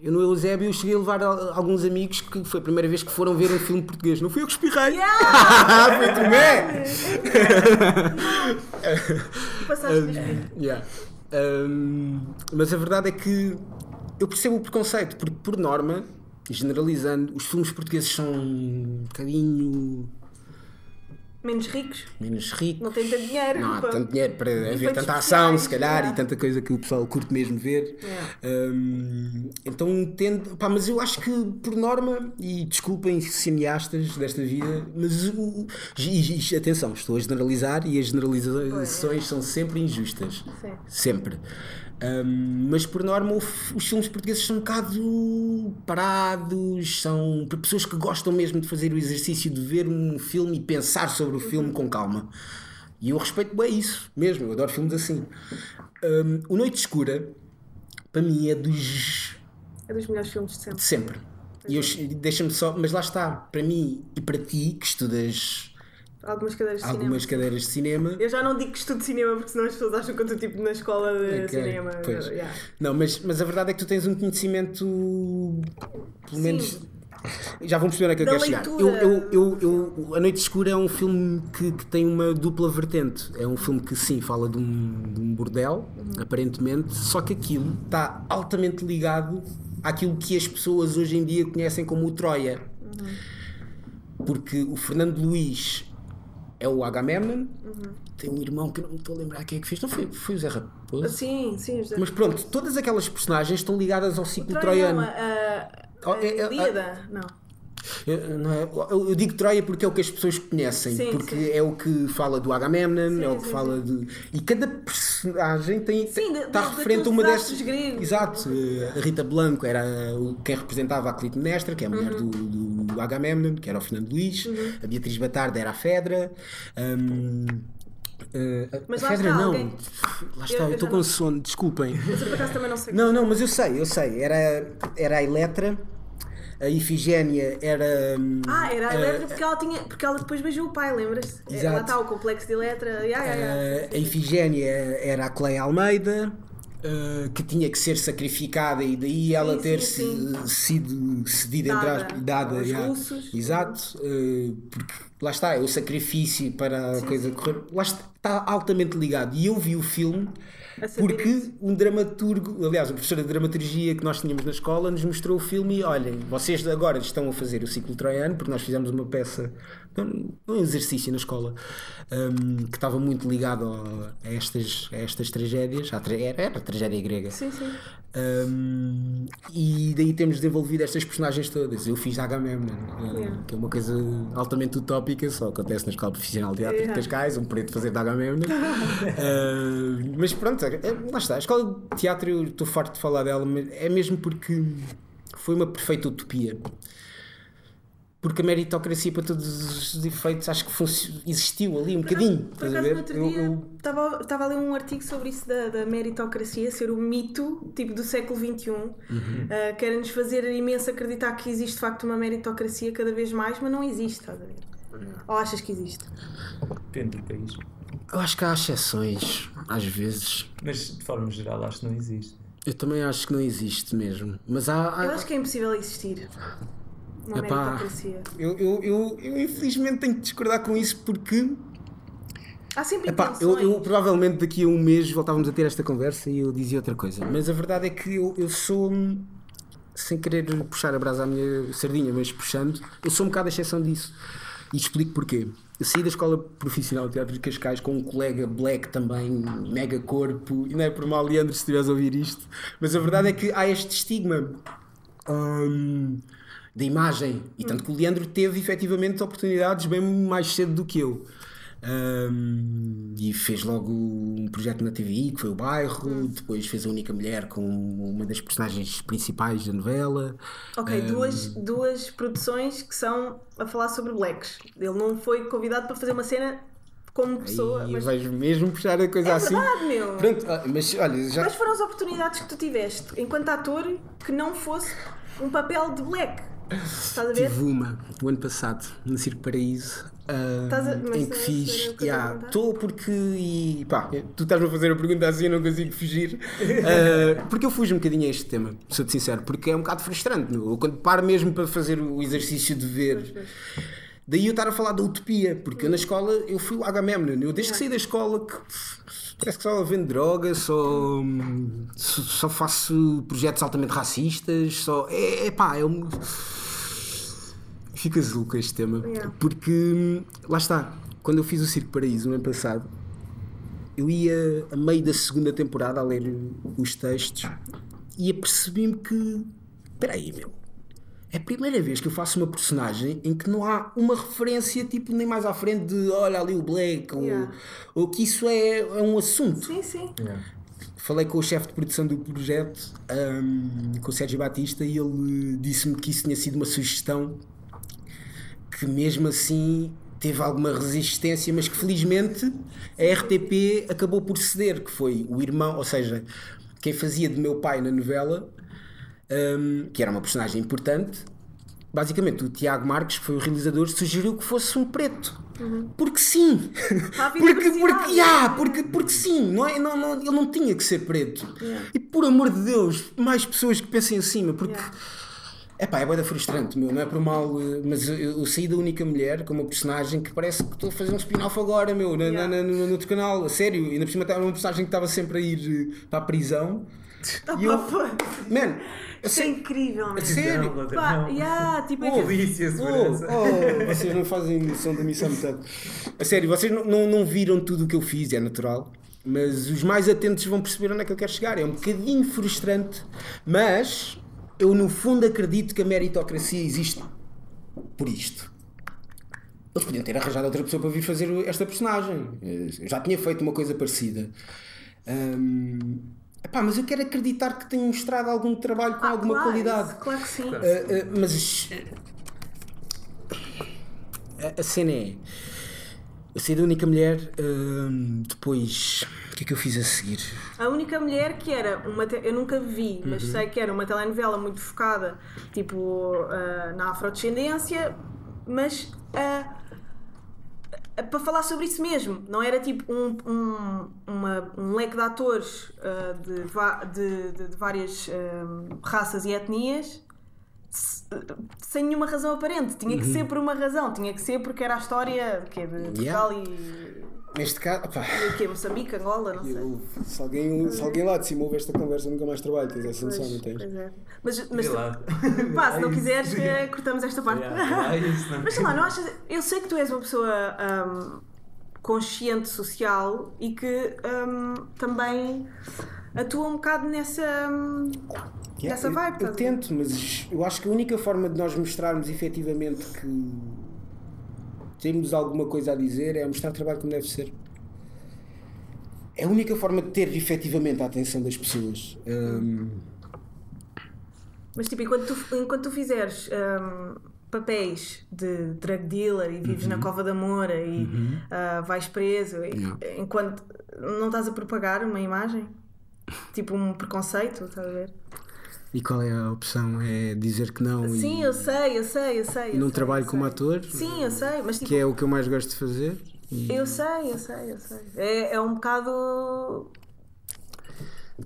Eu no Eusébio cheguei a levar alguns amigos que foi a primeira vez que foram ver um filme português. Não fui eu que espirrei. Yeah! <laughs> Foi tu, né? Passaste deste <laughs> Yeah. Um, mas a verdade é que eu percebo o preconceito, porque por norma, generalizando, os filmes portugueses são um bocadinho Menos ricos, menos ricos. não têm tanto dinheiro. Não há tanto dinheiro para haver efeitos tanta ação, se calhar, e tanta coisa que o pessoal curte mesmo ver. Hum, então tendo. Pá, mas eu acho que, por norma, e desculpem cineastas desta vida, mas o. E, e, atenção, estou a generalizar e as generalizações são sempre injustas. Sim. Sempre. Hum, mas por norma os filmes portugueses são um bocado parados, são para pessoas que gostam mesmo de fazer o exercício de ver um filme e pensar sobre o filme com calma. E eu respeito bem isso, mesmo, eu adoro filmes assim. Hum, o Noite Escura, para mim, é dos É dos melhores filmes de sempre. de sempre. E eu- deixa-me só, mas lá está, para mim e para ti, que estudas Algumas cadeiras de algumas cinema. cadeiras de cinema. Eu já não digo que estudo cinema porque senão as pessoas acham que eu estou tipo na escola de Ok, cinema. pois. Yeah. Não, mas, mas a verdade é que tu tens um conhecimento, pelo Sim. menos. Já vamos perceber é que eu Da quero chegar. Eu, eu, eu, eu- a Noite Escura é um filme que, que tem uma dupla vertente. É um filme que, sim, fala de um, de um bordel, Uhum. aparentemente, só que aquilo está altamente ligado àquilo que as pessoas hoje em dia conhecem como o Troia. Uhum. Porque o Fernando Luís é o Agamemnon, Uhum. tem um irmão que eu não me estou a lembrar quem é que fez, não foi, foi o Zé Raposo? Sim, sim, José. Mas pronto, todas aquelas personagens estão ligadas ao ciclo Troia, troiano. não, a, Oh, a, é- é- a Líada, não. Eu, é- eu- eu digo Troia porque é o que as pessoas conhecem, Sim, porque sim. é o que fala do Agamemnon, Sim, é o que fala de. E cada personagem tem, está referente a uma dessas. gregos. Exato, eh, a Rita Blanco era quem representava a Clitemnestra, que é a mulher Uhum. do, do Agamemnon, que era o Fernando Luís, a Beatriz Batarda era a Fedra. hum, eh, a- Mas lá Fedra está, não. alguém- Lá está, eu estou com não- sono, desculpem. Mas eu por acaso também não sei. Não, não, mas eu sei, eu sei. Era, era a Eletra, a Ifigénia era. hum, Ah, era a eh, Eletra porque ela, tinha, porque ela depois beijou o pai, lembras-te? É. Lá está o complexo de Eletra. Yeah, yeah, yeah. eh, a Ifigénia era a Cleia Almeida. eh, que tinha que ser sacrificada e daí ela Sim, ter sim, se- sido cedida entre Dada aspas, dada aos yeah. russos. exato eh, porque lá está é o sacrifício para a coisa correr lá está, está altamente ligado e eu vi o filme porque um dramaturgo, aliás, o professor de dramaturgia que nós tínhamos na escola nos mostrou o filme e olhem, vocês agora estão a fazer o ciclo troiano, porque nós fizemos uma peça, um um exercício na escola, hum, que estava muito ligado a estas, a estas tragédias, tra- era, era a tragédia grega. Sim, sim. Hum, e daí temos desenvolvido estas personagens todas. Eu fiz Agamemnon, uh, Yeah. que é uma coisa altamente utópica, só acontece na Escola Profissional de Teatro Yeah. de Cascais, um preto fazer de Agamemnon. Uh, <laughs> mas pronto, é- lá está. A Escola de Teatro, eu estou farto de falar dela, mas é mesmo porque foi uma perfeita utopia. Porque a meritocracia, para todos os efeitos, acho que existiu ali um bocadinho. Por Estás a acaso, ver? no outro Eu- dia, eu- estava estava a ler um artigo sobre isso da, da meritocracia ser o mito tipo do século XXI, Uhum. uh, querem-nos fazer imenso acreditar que existe de facto uma meritocracia cada vez mais, mas não existe, estás a ver? Ou achas que existe? Depende do país. eu acho que há exceções, às vezes. Mas de forma geral acho que não existe. Eu também acho que não existe mesmo. Mas há. há- Eu acho que é impossível existir uma Epá. meritocracia. eu, eu, eu, eu infelizmente tenho que discordar com isso porque. Há sempre Epá, eu, eu provavelmente daqui a um mês voltávamos a ter esta conversa e eu dizia outra coisa. Mas a verdade é que eu, eu sou. Sem querer puxar a brasa à minha sardinha, mas puxando, eu sou um bocado a exceção disso. E explico porquê. Eu saí da escola profissional de teatro de Cascais com um colega black também, mega corpo, e não é por mal, Leandro, se estiveres a ouvir isto, mas a verdade é que há este estigma hum, da imagem, e tanto que o Leandro teve efetivamente oportunidades bem mais cedo do que eu. Hum, e fez logo um projeto na TVI que foi o Bairro, depois fez a única mulher com uma das personagens principais da novela. Ok, Hum. duas, duas produções que são a falar sobre blacks. Ele não foi convidado para fazer uma cena como pessoa, eu mas vejo mesmo puxar a coisa é assim. verdade, meu. Pronto, ah, mas olha, já. Quais foram as oportunidades que tu tiveste enquanto ator que não fosse um papel de black? Estás a ver? Tive uma o ano passado no Circo Paraíso a- em que é fiz. eu Yeah? Estou porque. E, pá, tu estás-me a fazer a pergunta assim eu não consigo fugir. <laughs> Ah, porque eu fujo um bocadinho a este tema, sou-te sincero, porque é um bocado frustrante. Eu, quando paro mesmo para fazer o exercício de ver. Daí eu estar a falar da utopia, porque eu na escola eu fui o Agamemnon. Eu desde que saí da escola que parece que só vendo droga, só, só, só faço projetos altamente racistas, só. É, é pá, é um. Fico azul com este tema. Yeah. Porque lá está, quando eu fiz o Circo Paraíso no ano passado, eu ia a meio da segunda temporada a ler os textos e apercebi-me que. Espera aí, meu. É a primeira vez que eu faço uma personagem em que não há uma referência, tipo, nem mais à frente de olha ali o Black, ou, Yeah. ou que isso é, é um assunto. Sim, sim. Falei com o chefe de produção do projeto, hum, com o Sérgio Batista, e ele disse-me que isso tinha sido uma sugestão que, mesmo assim, teve alguma resistência, mas que felizmente a RTP acabou por ceder, que foi o irmão, ou seja, quem fazia de meu pai na novela, hum, que era uma personagem importante. Basicamente, o Tiago Marques, que foi o realizador, sugeriu que fosse um preto. Porque sim. Porque, porque, yeah, porque, porque sim, não é, não, não, ele não tinha que ser preto. Yeah. E por amor de Deus, mais pessoas que pensem acima, porque Yeah. Epá, é boeda frustrante, meu, não é por mal, eh, mas eu, eu saí da única mulher com uma personagem que parece que estou a fazer um spin-off agora, meu, na, Yeah. na, no, no outro canal, a sério, e ainda por cima estava uma personagem que estava sempre a ir eh, para a prisão. E eu, man, Isso é incrível, sério, Não, Pá, não. yeah, tipo, é Oh, que-. Oh, oh, vocês não fazem noção da missão metade. A sério, vocês não, não, não viram tudo o que eu fiz, é natural. Mas os mais atentos vão perceber onde é que eu quero chegar. É um bocadinho frustrante, mas eu no fundo acredito que a meritocracia existe por isto. Eles podiam ter arranjado outra pessoa para vir fazer esta personagem. Eu já tinha feito uma coisa parecida. Hum, epá, mas eu quero acreditar que tenho mostrado algum trabalho com Ah, alguma claro, qualidade. Claro que sim. Uh, uh, mas a cena é eu saí da única mulher hum, depois o que é que eu fiz a seguir? A única mulher que era uma. te- Eu nunca vi, mas Uhum. sei que era uma telenovela muito focada, tipo, ah, na afrodescendência, mas. ah, para falar sobre isso mesmo, não era tipo um, um, uma- um leque de atores de, de, de- de várias ah, raças e etnias sem nenhuma razão aparente. Tinha que ser por uma razão, tinha que ser porque era a história que é de Portugal e, Neste caso, pá, e o quê? Moçambique, Angola, não sei. eu- se, alguém, se alguém lá de cima ouve esta conversa, nunca mais trabalho, tens essa noção, não tens? é. Mas, mas <laughs> pá, se não É quiseres, eh, cortamos esta parte. Yeah, é isso, não. Mas sei lá, não achas. Eu sei que tu és uma pessoa hum, consciente social e que hum, também atua um bocado nessa. hum, Yeah, Nessa eu- vibe, eu, ver? tento, mas eu acho que a única forma de nós mostrarmos efetivamente que temos alguma coisa a dizer é mostrar trabalho como deve ser. É a única forma de ter efetivamente a atenção das pessoas. Hum, Mas tipo, enquanto tu, enquanto tu fizeres hum, papéis de drug dealer e vives na Cova da Moura e ah, vais preso, Yeah. enquanto não estás a propagar uma imagem, tipo um preconceito, estás a ver? E qual é a opção? É dizer que não Sim, e, eu sei, eu sei, eu sei. e não sei, trabalho como ator, Sim, eu sei, mas tipo, que é o que eu mais gosto de fazer. e- eu sei, eu sei, eu sei. É, é um bocado.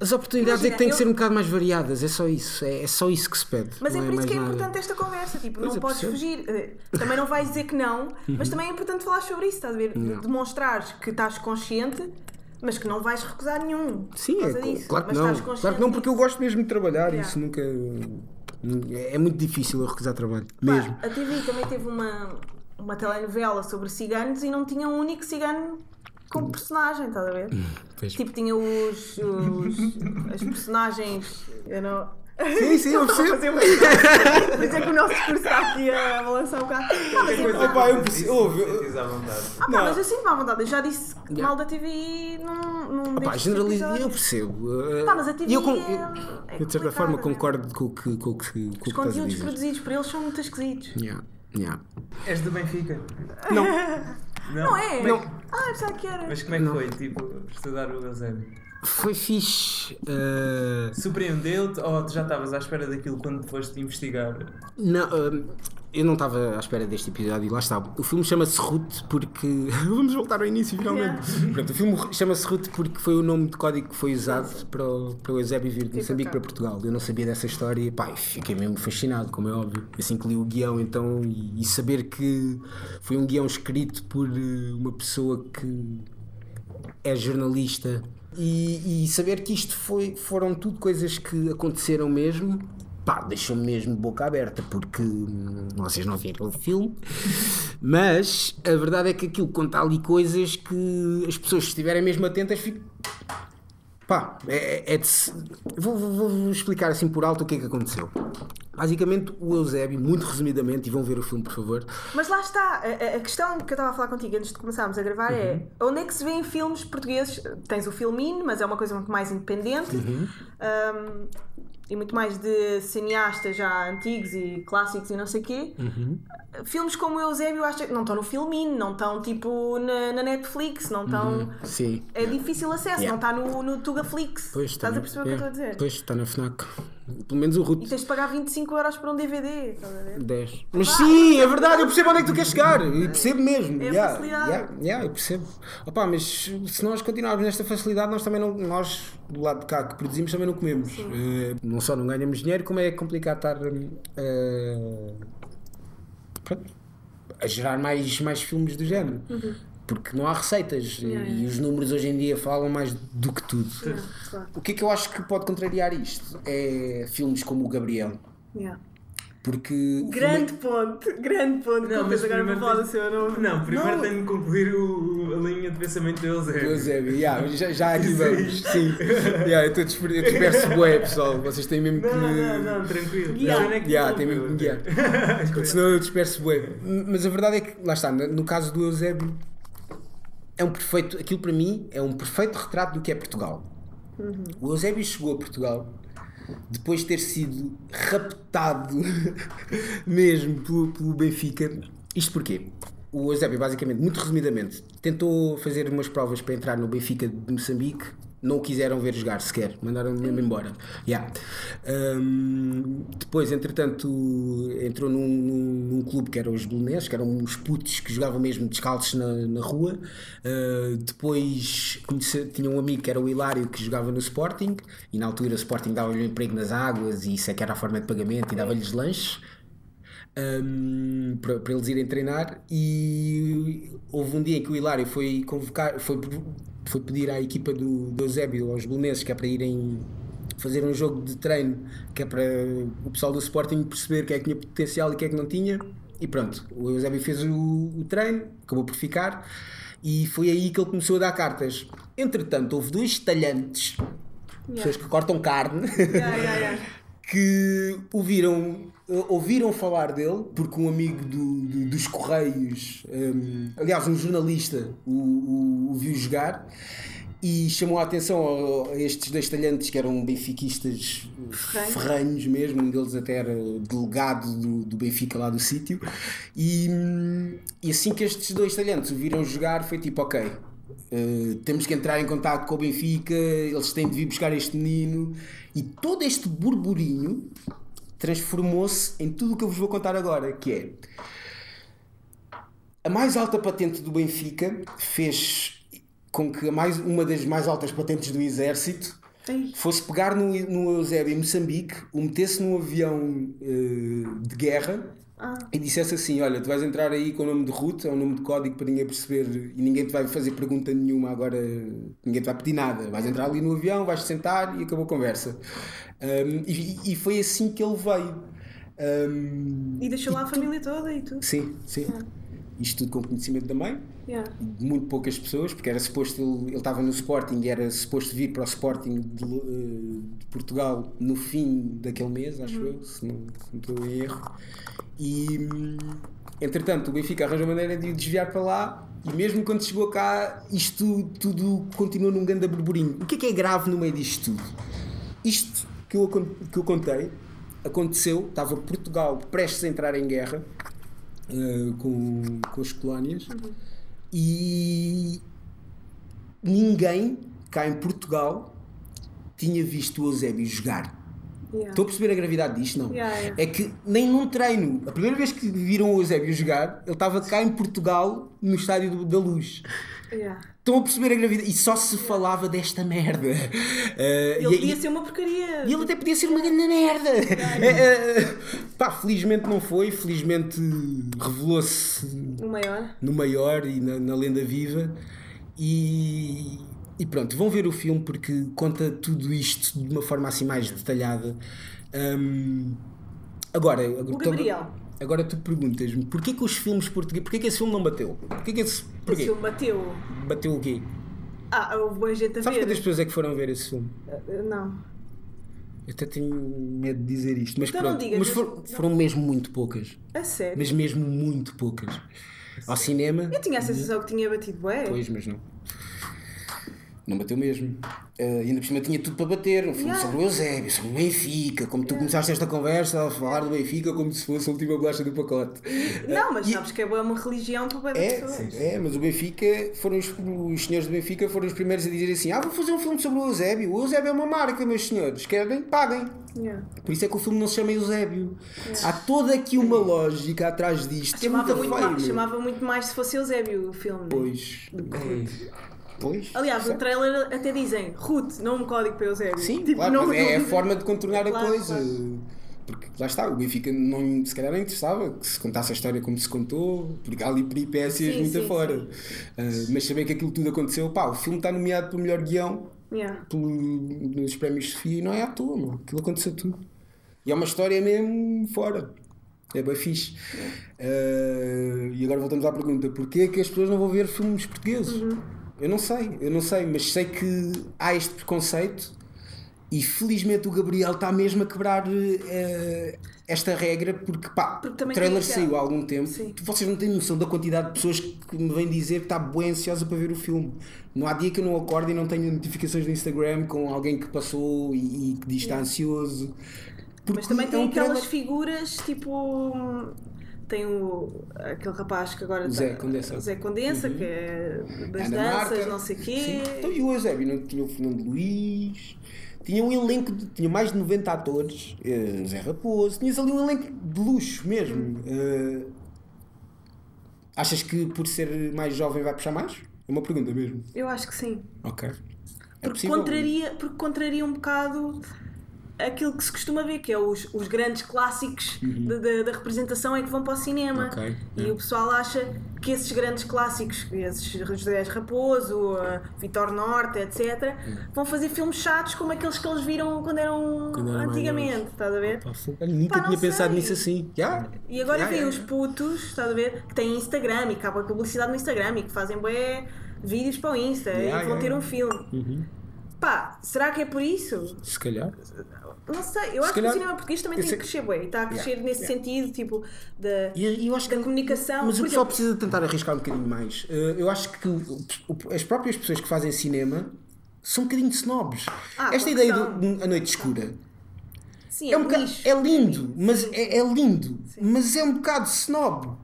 As oportunidades é que Imagina, têm que eu- ser um bocado mais variadas, é só isso, é, é só isso que se pede. Mas não é por isso que é nada. importante esta conversa. Tipo, Pois, não eu podes fugir. Eh, Também não vais dizer que não, mas também é importante falar sobre isso, estás a ver? Não. Demonstrares que estás consciente, mas que não vais recusar nenhum. Sim, é, disso. claro que Mas não. Claro que não, porque eu gosto mesmo de trabalhar Yeah. isso nunca. É muito difícil eu recusar trabalho. Pá, Mesmo. A TV também teve uma, uma telenovela sobre ciganos e não tinha um único cigano como personagem, estás a ver? <laughs> Pois. Tipo, tinha os, os as personagens. Eu não. Sim, sim, eu Estou a percebo. fazer uma- Por isso <laughs> é que o nosso discurso está aqui a balançar um bocado. Ah, mas, Coisa eu, Epá, eu que percebo- que vontade. ah, pá, Não. mas eu sinto-me à vontade. Eu já disse Yeah. mal da TV num Pá, destes generalizo, eu percebo. uh, Pá, mas a TV e eu, é- eu- é eu, de certa forma concordo com o que, com o que, com que Os conteúdos dizer. produzidos por eles são muito esquisitos. Yeah, yeah. És do Benfica? Não, <laughs> Não é? Como Não. Ah, eu pensava que era. Mas como é que Não. foi, tipo, estudar o Eusébio? Foi fixe. uh, Surpreendeu-te ou tu já estavas à espera daquilo quando foste investigar? Não, hum, eu não estava à espera deste episódio e lá está. O filme chama-se Ruth porque. <laughs> Vamos voltar ao início finalmente. Pronto, o filme chama-se Ruth porque foi o nome de código que foi usado para o, para o Eusébio vir de Moçambique para Portugal. Eu não sabia dessa história e pá, fiquei mesmo fascinado, como é óbvio. Assim que li o guião então e, e saber que foi um guião escrito por eh, uma pessoa que é jornalista e, e saber que isto foi, foram tudo coisas que aconteceram mesmo, pá, deixou-me mesmo boca aberta, porque hum, vocês não viram o filme, <laughs> mas a verdade é que aquilo conta ali coisas que as pessoas, se estiverem mesmo atentas, ficam. Pá, é, é de se... vou, vou- vou explicar assim por alto o que é que aconteceu. Basicamente, o Eusébio, muito resumidamente, e vão ver o filme, por favor. Mas lá está, a, a- questão que eu estava a falar contigo antes de começarmos a gravar é onde é que se vêem filmes portugueses? Tens o Filmin, mas é uma coisa muito mais independente. Um, e muito mais de cineastas já antigos e clássicos e não sei o quê. Uhum. Filmes como o Eusébio, acho que não estão no Filmin, não estão tipo na, na Netflix, não estão. Sim. É difícil acesso, Yeah. não está no, no Tugaflix. Pois, Estás tá a perceber o que eu estou a dizer? Pois, está na FNAC. Pelo menos o Ruth. E tens de pagar 25 euros por um DVD. Estás a ver? 10. Mas sim, é verdade, eu percebo onde é que tu queres chegar. Eu percebo mesmo. É yeah, facilidade. yeah, yeah, eu percebo. Opa, mas se nós continuarmos nesta facilidade, nós também não. Nós, do lado de cá que produzimos, também não comemos. Eh, não só não ganhamos dinheiro, como é complicado estar pronto, a gerar mais, mais filmes do género. Porque não há receitas e- Uhum. Yeah, e yeah. os números hoje em dia falam mais do que tudo. Claro. O que é que eu acho que pode contrariar isto? É filmes como o Gabriel. Yeah. Porque. Grande ponto, grande ponto. Não, Não, mas agora vou primeiro falar do seu nome. Não, primeiro Não. tenho de concluir o- a linha de pensamento do Eusébio. Eusébio, yeah, já, já aqui vamos. Sim. Yeah, eu disperso bué, pessoal. Vocês têm mesmo que. Não, não, não, tranquilo. Guiar. Cena é que Yeah, não, tem mesmo que me guiar. <laughs> Senão eu disperso bué. Mas a verdade é que, lá está, no caso do Eusébio, é um perfeito. Aquilo para mim é um perfeito retrato do que é Portugal. O Eusébio chegou a Portugal depois de ter sido raptado <laughs> mesmo pelo, pelo Benfica. Isto porquê? O Eusébio, basicamente, muito resumidamente, tentou fazer umas provas para entrar no Benfica de Moçambique. Não o quiseram ver jogar sequer, mandaram-no mesmo embora. Yeah. Hum, depois, entretanto, entrou num, num, num clube que era os Belenenses, que eram uns putos que jogavam mesmo descalços na, na rua. Uh, depois conhece- tinha um amigo que era o Hilário que jogava no Sporting, e na altura o Sporting dava-lhe um emprego nas águas, e isso é que era a forma de pagamento, e dava-lhes lanches um, para, para eles irem treinar e houve um dia em que o Hilário foi convocar foi, foi pedir à equipa do, do Eusébio aos belenenses que é para irem fazer um jogo de treino que é para o pessoal do Sporting perceber quem é que tinha potencial e quem é que não tinha. E pronto, o Eusébio fez o, o treino acabou por ficar e foi aí que ele começou a dar cartas. Entretanto houve dois talhantes pessoas que cortam carne. Yeah, yeah, yeah. <laughs> que ouviram, ouviram falar dele, porque um amigo do- do- dos Correios, hum, aliás, um jornalista, o, o- o viu jogar e chamou a atenção ao- a estes dois talhantes que eram benfiquistas Ferranhos. ferranhos mesmo, um deles até era delegado do, do Benfica lá do sítio. E, hum, e assim que estes dois talhantes o viram jogar, foi tipo: ok. Uh, temos que entrar em contato com o Benfica, eles têm de vir buscar este menino. E todo este burburinho transformou-se em tudo o que eu vos vou contar agora, que é a mais alta patente do Benfica fez com que mais, uma das mais altas patentes do exército fosse pegar no, no Eusébio em Moçambique, o metesse num avião eh, de guerra Ah. e dissesse assim: Olha, tu vais entrar aí com o nome de Ruth, é um nome de código para ninguém perceber e ninguém te vai fazer pergunta nenhuma agora, ninguém te vai pedir nada. Vais entrar ali no avião, vais te sentar e acabou a conversa. Um, e, e foi assim que ele veio. Um, E deixou lá a família toda e tudo. Sim, sim. Isto tudo com conhecimento da mãe, Yeah. de muito poucas pessoas, porque era suposto ele, ele estava no Sporting e era suposto vir para o Sporting de, eh, de Portugal no fim daquele mês, acho eu, se não, se não estou em erro. E hum, entretanto o Benfica arranjou maneira de o desviar para lá e mesmo quando chegou cá isto tudo continua num grande burburinho. O que é que é grave no meio disto tudo? Isto que eu, que eu contei aconteceu, estava Portugal prestes a entrar em guerra eh, com, com as colónias e ninguém cá em Portugal tinha visto o Eusébio jogar. Yeah. Estou a perceber a gravidade disto? Não. Yeah, yeah. É que nem num treino, a primeira vez que viram o Eusébio jogar, ele estava cá em Portugal, no Estádio da Luz. Estão a perceber a gravidade? E só se falava desta merda. Eh, Ele e- podia e- ser uma porcaria. e ele até podia ser uma grande merda. Eh, pá, felizmente não foi. Felizmente revelou-se O maior. no maior e na, na lenda viva. E, e pronto, vão ver o filme porque conta tudo isto de uma forma assim mais detalhada. Hum, agora, O Gabriel. Agora tu perguntas-me porquê que os filmes portugueses, porquê que esse filme não bateu? Porquê que esse, Esse porquê? filme bateu. Bateu o quê? Ah, houve boa gente a Sabes ver. quantas pessoas é que foram ver esse filme? Eh, Não. Eu até tenho medo de dizer isto, mas Então não pronto. digas, mas mas- foram, foram mesmo muito poucas. A sério. Mas mesmo muito poucas. Ao cinema. Eu tinha a sensação que tinha batido bué. Pois, mas não. Não bateu mesmo. Uh, ainda por cima tinha tudo para bater. Um filme Yeah. sobre o Eusébio, sobre o Benfica. Como tu começaste esta conversa a falar do Benfica como se fosse a última bolacha do pacote. Não, mas E- sabes que é uma religião para bem É, pessoas. é, mas o Benfica, foram os, os senhores do Benfica foram os primeiros a dizer assim: Ah, vou fazer um filme sobre o Eusébio. O Eusébio é uma marca, meus senhores. Querem? Paguem. Yeah. Por isso é que o filme não se chama Eusébio. Há toda aqui uma lógica atrás disto. que É Chamava muito muito, feio. mais, chamava muito mais se fosse Eusébio o filme. né? Pois. Pois. Aliás, no trailer até dizem Ruth, não um código para Eusébio. Sim, Tipo, claro, mas é a forma de contornar Claro, a coisa. claro. Porque lá está, o Benfica não, se calhar não interessava que se contasse a história como se contou, porque há ali peripécias Sim, muito sim, afora. Ah, mas saber que aquilo tudo aconteceu, pá, o filme está nomeado para o melhor guião Yeah. pelo- nos prémios Sofia e não é à toa, mano. aquilo aconteceu tudo. E é uma história mesmo fora. É bem fixe. Ah, e agora voltamos à pergunta: porquê que as pessoas não vão ver filmes portugueses? Eu não sei, eu não sei, mas sei que há este preconceito e felizmente o Gabriel está mesmo a quebrar eh, esta regra porque pá, Porque o trailer saiu há algum tempo. Sim. Vocês não têm noção da quantidade de pessoas que me vêm dizer que está bem ansiosa para ver o filme. Não há dia que eu não acorde e não tenho notificações do Instagram com alguém que passou e, e que diz que está ansioso. Porque Mas também é tem um aquelas trailer- figuras tipo. Tem o, aquele rapaz que agora Zé tá- Condensa. Zé Condensa, que é das Ana danças, Marta. não sei o quê. Sim. Então, e o Eusébio? Não tinha o Fernando Luís, tinha um elenco, de, tinha mais de 90 atores, eh, Zé Raposo, tinhas ali um elenco de luxo mesmo. Eh, achas que por ser mais jovem vai puxar mais? É uma pergunta mesmo. Eu acho que sim. Ok. É Porque possível. contraria, porque contraria um bocado aquilo que se costuma ver, que é os, os grandes clássicos da, da- da representação é que vão para o cinema. Uhum. Ok, E é. o pessoal acha que esses grandes clássicos, esses José Raposo, uh, Vitor Norte, etc., vão fazer filmes chatos como aqueles que eles viram quando eram Quando eram antigamente, estás a ver? Olha, nunca Pá, tinha pensado sei. nisso assim. Já? E agora Já, vem já, os putos, estás a ver, que têm Instagram e que acabam a publicidade no Instagram e que fazem bué vídeos para o Insta Yeah, e vão yeah, ter um yeah. filme. Uhum. Pá, será que é por isso? Se calhar. Não sei, eu acho calhar- que o cinema português também tem que crescer e está a crescer Yeah, nesse yeah. sentido, tipo, da, E eu acho da que comunicação. Mas o pessoal exemplo, precisa tentar arriscar um bocadinho mais. Eh, Eu acho que as próprias pessoas que fazem cinema são um bocadinho snobs. Ah, Esta ideia que do- são. de A Noite Escura Sim, é, um bocado, nicho. é lindo, mas é, é lindo, mas é um bocado snob.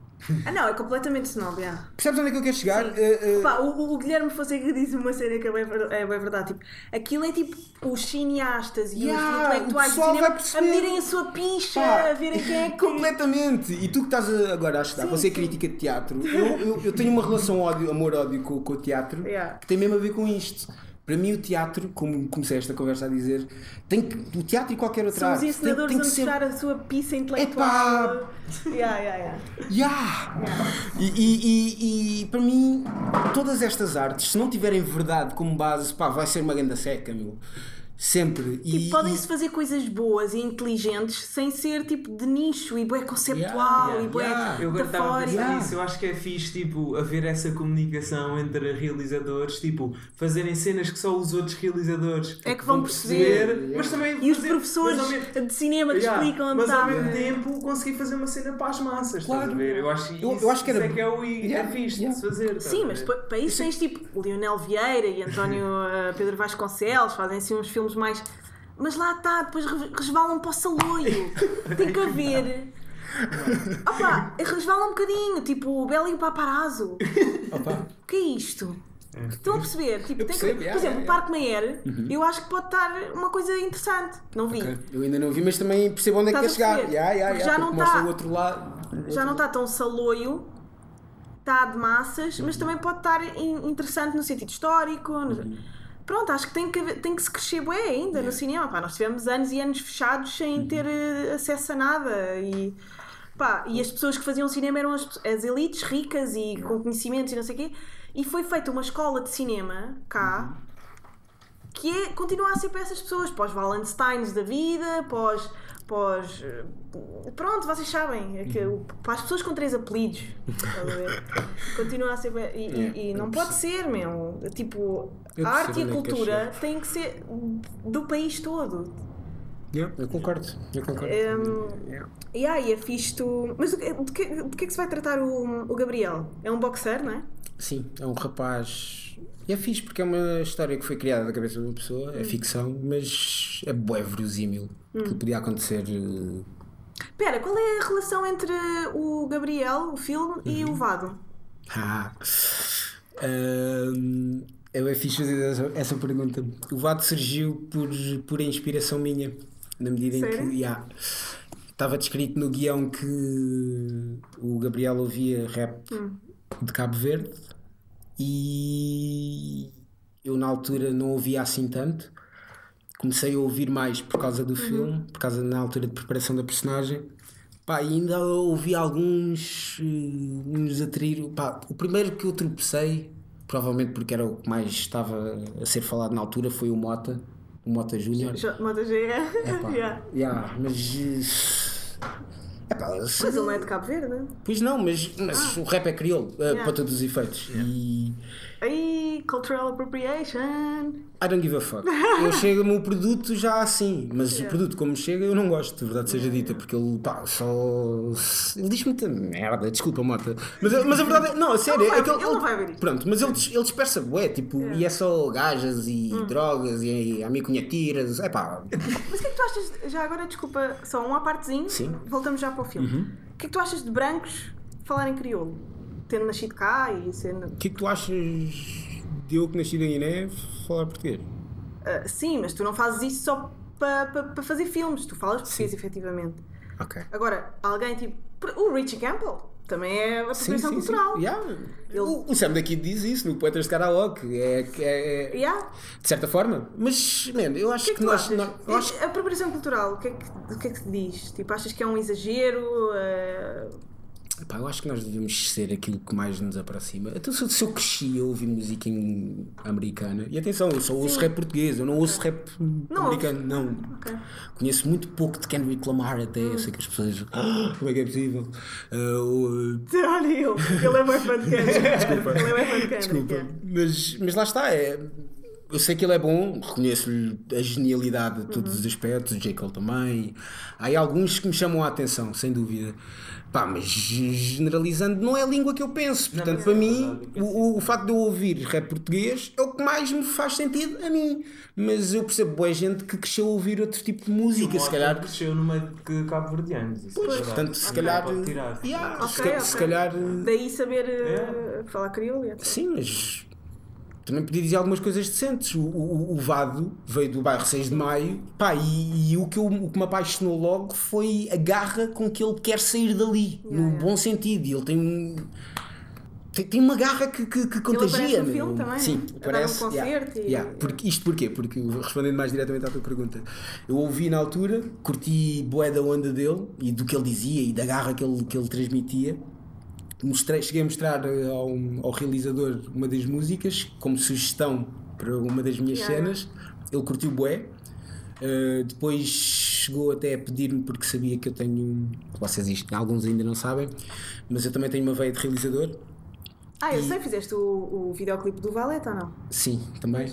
Ah, não, é completamente snob, yeah. Percebes onde é que eu quero chegar? Eh, eh, Pá, o, o Guilherme Fonseca diz uma cena que é bem, é bem verdade. Tipo, aquilo é tipo os cineastas e Yeah, os intelectuais do cinema a medirem a sua pincha, Pá, a verem quem é que. Completamente! E tu que estás agora a estudar Sim, para ser sim. crítica de teatro, eu, eu, eu tenho uma relação ódio, amor-ódio com, com o teatro <laughs> Yeah. que tem mesmo a ver com isto. Para mim, o teatro, como comecei esta conversa a dizer, tem que, o teatro e qualquer outra São os arte tem, ensinadores tem a que ser mostrar a sua pizza intelectual. Yeah, yeah, yeah. Yeah! E, e- e- e, para mim, todas estas artes, se não tiverem verdade como base, pá, vai ser uma grande seca, meu. Sempre. E, Tipo, podem-se e- fazer coisas boas e inteligentes sem ser tipo de nicho e bué conceptual Yeah, e bué yeah. Eu agora estava a pensar nisso, eu acho que é fixe tipo, haver essa comunicação entre realizadores, tipo, fazerem cenas que só os outros realizadores É que vão perceber. mas também E os fazer- professores mas ao mesmo- de cinema Yeah, explicam onde mas ao mesmo tempo conseguir fazer uma cena para as massas, Claro. estás a ver? Eu acho, Eu- isso, eu acho que era- isso é que é, o, Yeah, é fixe yeah. de se fazer. Sim, mas para isso tens tipo Lionel Vieira e António <laughs> eh, Pedro Vasconcelos, fazem assim uns filmes mais. Mas lá está, depois re- resvalam para o saloio. <laughs> Tem que haver. Opa, resvalam um bocadinho, tipo o Belo e o Paparazzo. Opa, O que é isto? Estão a perceber? Tipo, tem que- percebo, por exemplo, yeah, o Parque Mayer, eu acho que pode estar uma coisa interessante. Não vi. ok. Eu ainda não vi, mas também percebo onde é que quer Estás chegar. Yeah, yeah, yeah, já não mostra tá- o outro lado. Já não está tão saloio, está de massas, mas também pode estar in- interessante no sentido histórico. no- Pronto, acho que tem que, tem que se crescer bem ainda no cinema. Pá, nós tivemos anos e anos fechados sem ter eh, acesso a nada. E, pá, e as pessoas que faziam cinema eram as, as elites ricas e com conhecimentos e não sei o quê. E foi feita uma escola de cinema cá que é, continua a ser para essas pessoas, para os Wallensteins da vida, para os, eh, pronto, vocês sabem, é que, o- para as pessoas com três apelidos, <laughs> continua a ser. E, e- e É, não pode ser, meu. Tipo, Eu a arte e a é que cultura têm que ser do país todo. Yeah, eu concordo. Eu concordo. Um, e aí é fixe tu... Mas de que, de que é que se vai tratar o, o Gabriel? É um boxer, não é? Sim, é um rapaz. E é fixe porque é uma história que foi criada da cabeça de uma pessoa, Hum. é ficção, mas é bué verosímil que podia acontecer. eh, Espera, qual é a relação entre o Gabriel, o filme, e Uhum. o Vado? Ah. Ahm, eu é fixe fazer essa, essa pergunta. O Vado surgiu por, por inspiração minha, na medida em Sério? que yeah, estava descrito no guião que o Gabriel ouvia rap de Cabo Verde e eu na altura não ouvia assim tanto. Comecei a ouvir mais por causa do filme, por causa na altura de preparação da personagem. Pá, ainda ouvi alguns eh, nos atrair. Pá, o primeiro que eu tropecei, provavelmente porque era o que mais estava a ser falado na altura, foi o Mota, o Mota Júnior. Mota G é. Epá, <laughs> Yeah. yeah, mas. epá, se- Mas ele não é de Cabo Verde, não é? Pois não, mas, mas o rap é crioulo, eh, Yeah. para todos os efeitos. E Aí, cultural appropriation. I don't give a fuck. Eu <laughs> chego-me o produto já assim, mas o produto como chega eu não gosto, de verdade seja dita, porque ele pá, só. Ele diz muita merda, desculpa, Mota. Mas, mas a verdade é. Não, a sério, Ele não é vai- que ele não vai ver isto. Pronto, mas ele, ele dispersa bué, tipo, e é só gajas e Hum. drogas e a minha cunhatiras, é pá. Mas o que é que tu achas, já agora, desculpa, só um à partezinho, Sim. Uhum. voltamos já para o filme. O que é que tu achas de brancos falarem crioulo? Tendo nascido cá e sendo. O que é que tu achas de eu que nasci na Guiné falar português? Ah, sim, mas tu não fazes isso só para pa, pa fazer filmes, tu falas português, efetivamente. Ok. Agora, alguém tipo. O Richie Campbell também é apropriação cultural. Yeah. O, o Sam daqui diz isso no Poetras de Karaoke. É, que é, é- Yeah. de certa forma. Mas, man, eu acho que é que, nós. nós- acho A apropriação cultural, o que, é que, o que é que te diz? Tipo, achas que é um exagero? Ah, Pá, eu acho que nós devemos ser aquilo que mais nos aproxima. Então, se, eu- cresci a ouvir música em- americana, e atenção, eu só ouço rap português, eu não ouço rap americano, não. ok. Conheço muito pouco de Kendrick Lamar, até. Eu sei que as pessoas. "Ah, <gasps> como é que é possível? O- Olha ele, ele é bem fã de Kendrick. <laughs> Desculpa. Ele é bem fã de Kendrick. Desculpa. é. Mas, mas lá está, é. Eu sei que ele é bom, reconheço-lhe a genialidade de todos Uhum. os aspectos, o J. Cole também. Há alguns que me chamam a atenção, sem dúvida. Pá, mas generalizando, não é a língua que eu penso. Portanto, mas para é mim, verdade. o, o, facto de eu ouvir rap português é o que mais me faz sentido a mim. Mas eu percebo boa gente que cresceu a ouvir outro tipo de música, se calhar. cresceu no meio de cabo-verdianos. é Pois, portanto, se Não calhar. Yeah, se, se calhar. Daí saber É. falar crioulo. Sim, mas também podia dizer algumas coisas decentes. O, o, o Vado veio do bairro 6 de Maio, pá, e, e o, que eu, o que me apaixonou logo foi a garra com que ele quer sair dali, no yeah. bom sentido. E ele tem um. Tem, tem uma garra que, que, que contagia. aparece no meu. filme também, Sim, né? A dar um aparece. concerto e- yeah. Porque, isto porquê? Porque, respondendo mais diretamente à tua pergunta, eu ouvi na altura, curti bué da onda dele e do que ele dizia e da garra que ele, que ele transmitia. Mostrei, cheguei a mostrar eh, ao, ao realizador uma das músicas como sugestão para uma das minhas Yeah. cenas. Ele curtiu bué. Uh, depois chegou até a pedir-me porque sabia que eu tenho. Vocês isto, alguns ainda não sabem, mas eu também tenho uma veia de realizador. Ah, eu E- sei, fizeste o, o videoclipe do Valete ou não? Sim, também.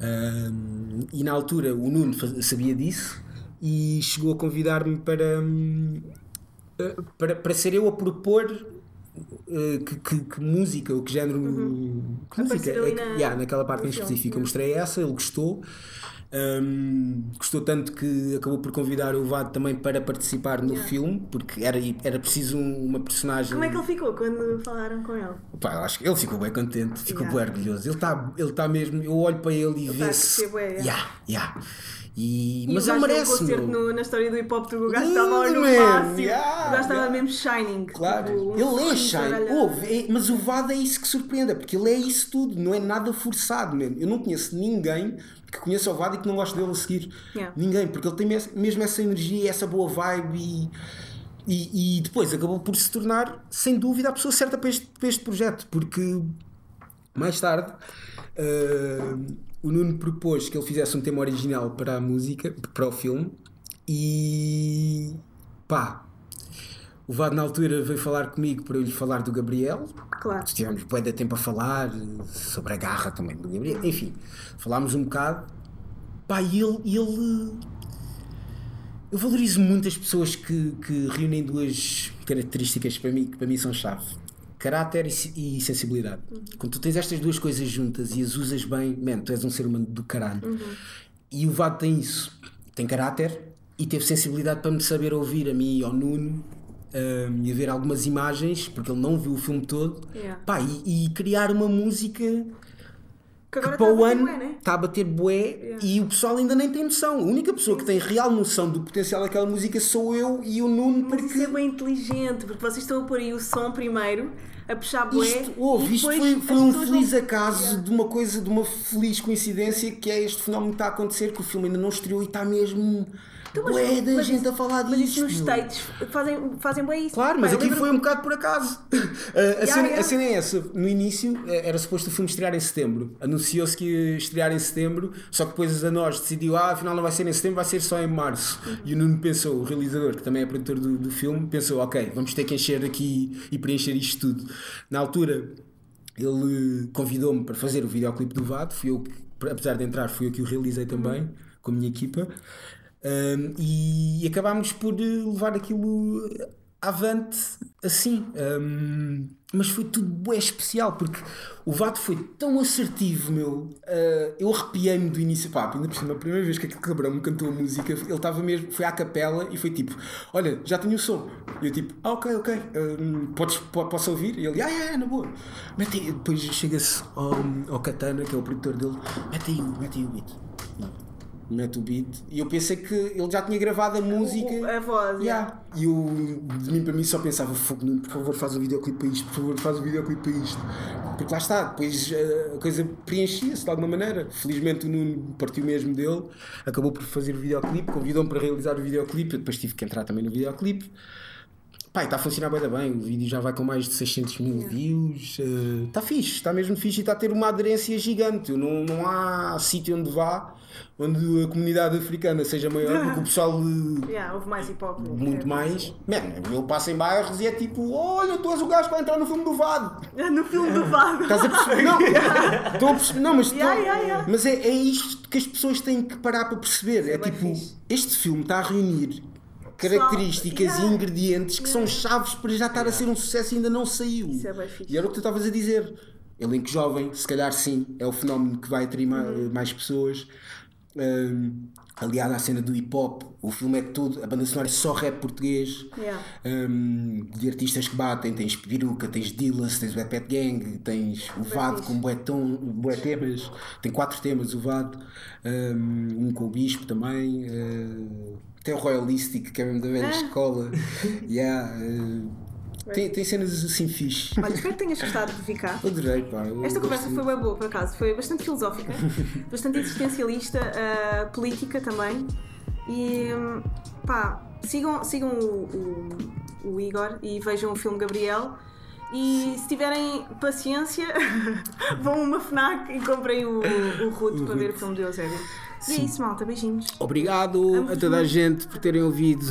Um, e na altura o Nuno sabia disso e chegou a convidar-me para, hum, para, para ser eu a propor que, que- que música ou que género. Que música? É que- na- yeah, naquela parte no em específico. Eu mostrei essa, ele gostou. Um, gostou tanto que acabou por convidar o Vado também para participar no Yeah. filme, porque era, era preciso um- uma personagem. Como é que ele ficou quando falaram com ele? Pá, acho que ele ficou bem contente, ficou Yeah. bem orgulhoso. Ele está ele tá mesmo, eu olho para ele e tá vê-se. yeah. Yeah, yeah. E, E mas o ele deu um merece. concerto no- na história do hip hop do gajo estava no máximo. yeah, o gajo estava yeah. mesmo shining. Claro, tipo, um ele é Ouve, é- mas o Vado é isso que surpreende, porque ele é isso tudo, não é nada forçado. Man. Eu não conheço ninguém que conheça o Vado e que não goste dele a seguir. Yeah. Ninguém, porque ele tem mes- mesmo essa energia, essa boa vibe e. E, e depois acabou por se tornar, sem dúvida, a pessoa certa para este, para este projeto, porque mais tarde ah, o Nuno propôs que ele fizesse um tema original para a música, para o filme, e pá, o Vado na altura veio falar comigo para eu lhe falar do Gabriel. Claro. Tivemos bué de tempo a falar sobre a garra também do Gabriel. Enfim, falámos um bocado. Pá, e ele, ele eu valorizo muito as pessoas que, que reúnem duas características para mim, que para mim são chave. Caráter e, e sensibilidade. Quando tu tens estas duas coisas juntas e as usas bem, man, tu és um ser humano do caralho. E o Vado tem isso. Tem caráter e teve sensibilidade para me saber ouvir a mim e ao Nuno hum, e a ver algumas imagens, porque ele não viu o filme todo. Yeah. Pá, e, e criar uma música Que que para o ano né? está a bater bué e o pessoal ainda nem tem noção. A única pessoa que tem real noção do potencial daquela música sou eu e o Nuno, Mas isso porque é bem inteligente, porque vocês estão a pôr aí o som primeiro, a puxar bué. isto, ouve, e isto foi, foi um feliz acaso de uma coisa, de uma feliz coincidência que é este fenómeno que está a acontecer, que o filme ainda não estreou e está mesmo Então, mas- bué da mas gente isso- a falar Mas disto. isso nos. States fazem, fazem bem isso. Claro, mas aqui foi um bocado por acaso. <laughs> A, cena, a cena é essa. No início eh, era suposto o filme estrear em setembro. Anunciou-se que ia estrear em setembro, só que depois a nós decidiu, ah, afinal não vai ser em setembro, vai ser só em março. E o Nuno pensou, o realizador, que também é produtor do, do filme, pensou, ok, vamos ter que encher aqui e preencher isto tudo. Na altura, ele convidou-me para fazer o videoclipe do Vado, fui eu que, apesar de entrar, fui eu que o realizei também, com a minha equipa. Um, e acabámos por eh, levar aquilo avante assim. Um, mas foi tudo bué especial porque o Vado foi tão assertivo, meu. Uh, eu arrepiei-me do início. Pá, ainda por cima, a primeira vez que aquele cabrão me cantou a música, ele estava mesmo, foi à capela e foi tipo: Olha, já tenho o som. E eu tipo: Ah, ok, ok, um, podes, po- posso ouvir? E ele: Ah, é, é, na boa. Mete. Depois chega-se ao, ao Katana, que é o produtor dele: Mete aí, mete aí o beat. Mete o beat. E eu pensei que ele já tinha gravado a música. o- a voz, Yeah. E eu, de mim para mim, só pensava: Fogo, Nuno, por favor, faz um videoclipe para isto, por favor, faz um videoclipe para isto. Porque lá está, depois eh, a coisa preenchia-se de alguma maneira. Felizmente o Nuno partiu mesmo dele, acabou por fazer o videoclipe, convidou-me para realizar o videoclipe. Eu depois tive que entrar também no videoclipe. Pá, está a funcionar bem, bem. O vídeo já vai com mais de 600 mil views. Está fixe, está mesmo fixe e está a ter uma aderência gigante. Não, não há sítio onde vá onde a comunidade africana seja maior, porque o pessoal eh, Yeah, houve mais hip hop. muito mais. Man, eu passo em bairros e é tipo: Olha, tu és o gajo que vai entrar no filme do Vado. <laughs> No filme do Vago. Estás a perceber? Não, <laughs> estou a perceber. Não, mas, estou- Yeah, yeah, yeah. mas é, é isto que as pessoas têm que parar para perceber. É, bem tipo: fixe. este filme está a reunir características e ingredientes que são chaves para já estar a ser um sucesso e ainda não saiu. Isso é bem fixe. E era o que tu estavas a dizer. Elenco jovem, se calhar sim, é o fenómeno que vai atrair Uhum. mais pessoas. Um, aliado à cena do hip hop, o filme é todo, a banda sonora é só rap português. Yeah. Um, de artistas que batem, tens Peruca, tens Dillas, tens o Epet Gang, tens o Vado com bué, tom, bué temas, tem quatro temas o Vado, um, um com o Bispo também, uh, tem o Royalistic, que é mesmo da velha Ah. escola, <laughs> yeah, uh, tem, tem cenas assim fixe. Olha, espero que tenhas gostado de ficar. Adorei, pá. Esta conversa foi bem boa, por acaso. Foi bastante filosófica, <laughs> bastante existencialista, ah, política também. E hum, pá, sigam, sigam o, o, o Igor e vejam o filme Gabriel. E se tiverem paciência, <laughs> vão a uma Fnac e comprem o, o, o Ruto para ver o filme de Eusébio. E é isso, malta. Beijinhos. Obrigado Amo-vos a toda a gente por terem ouvido.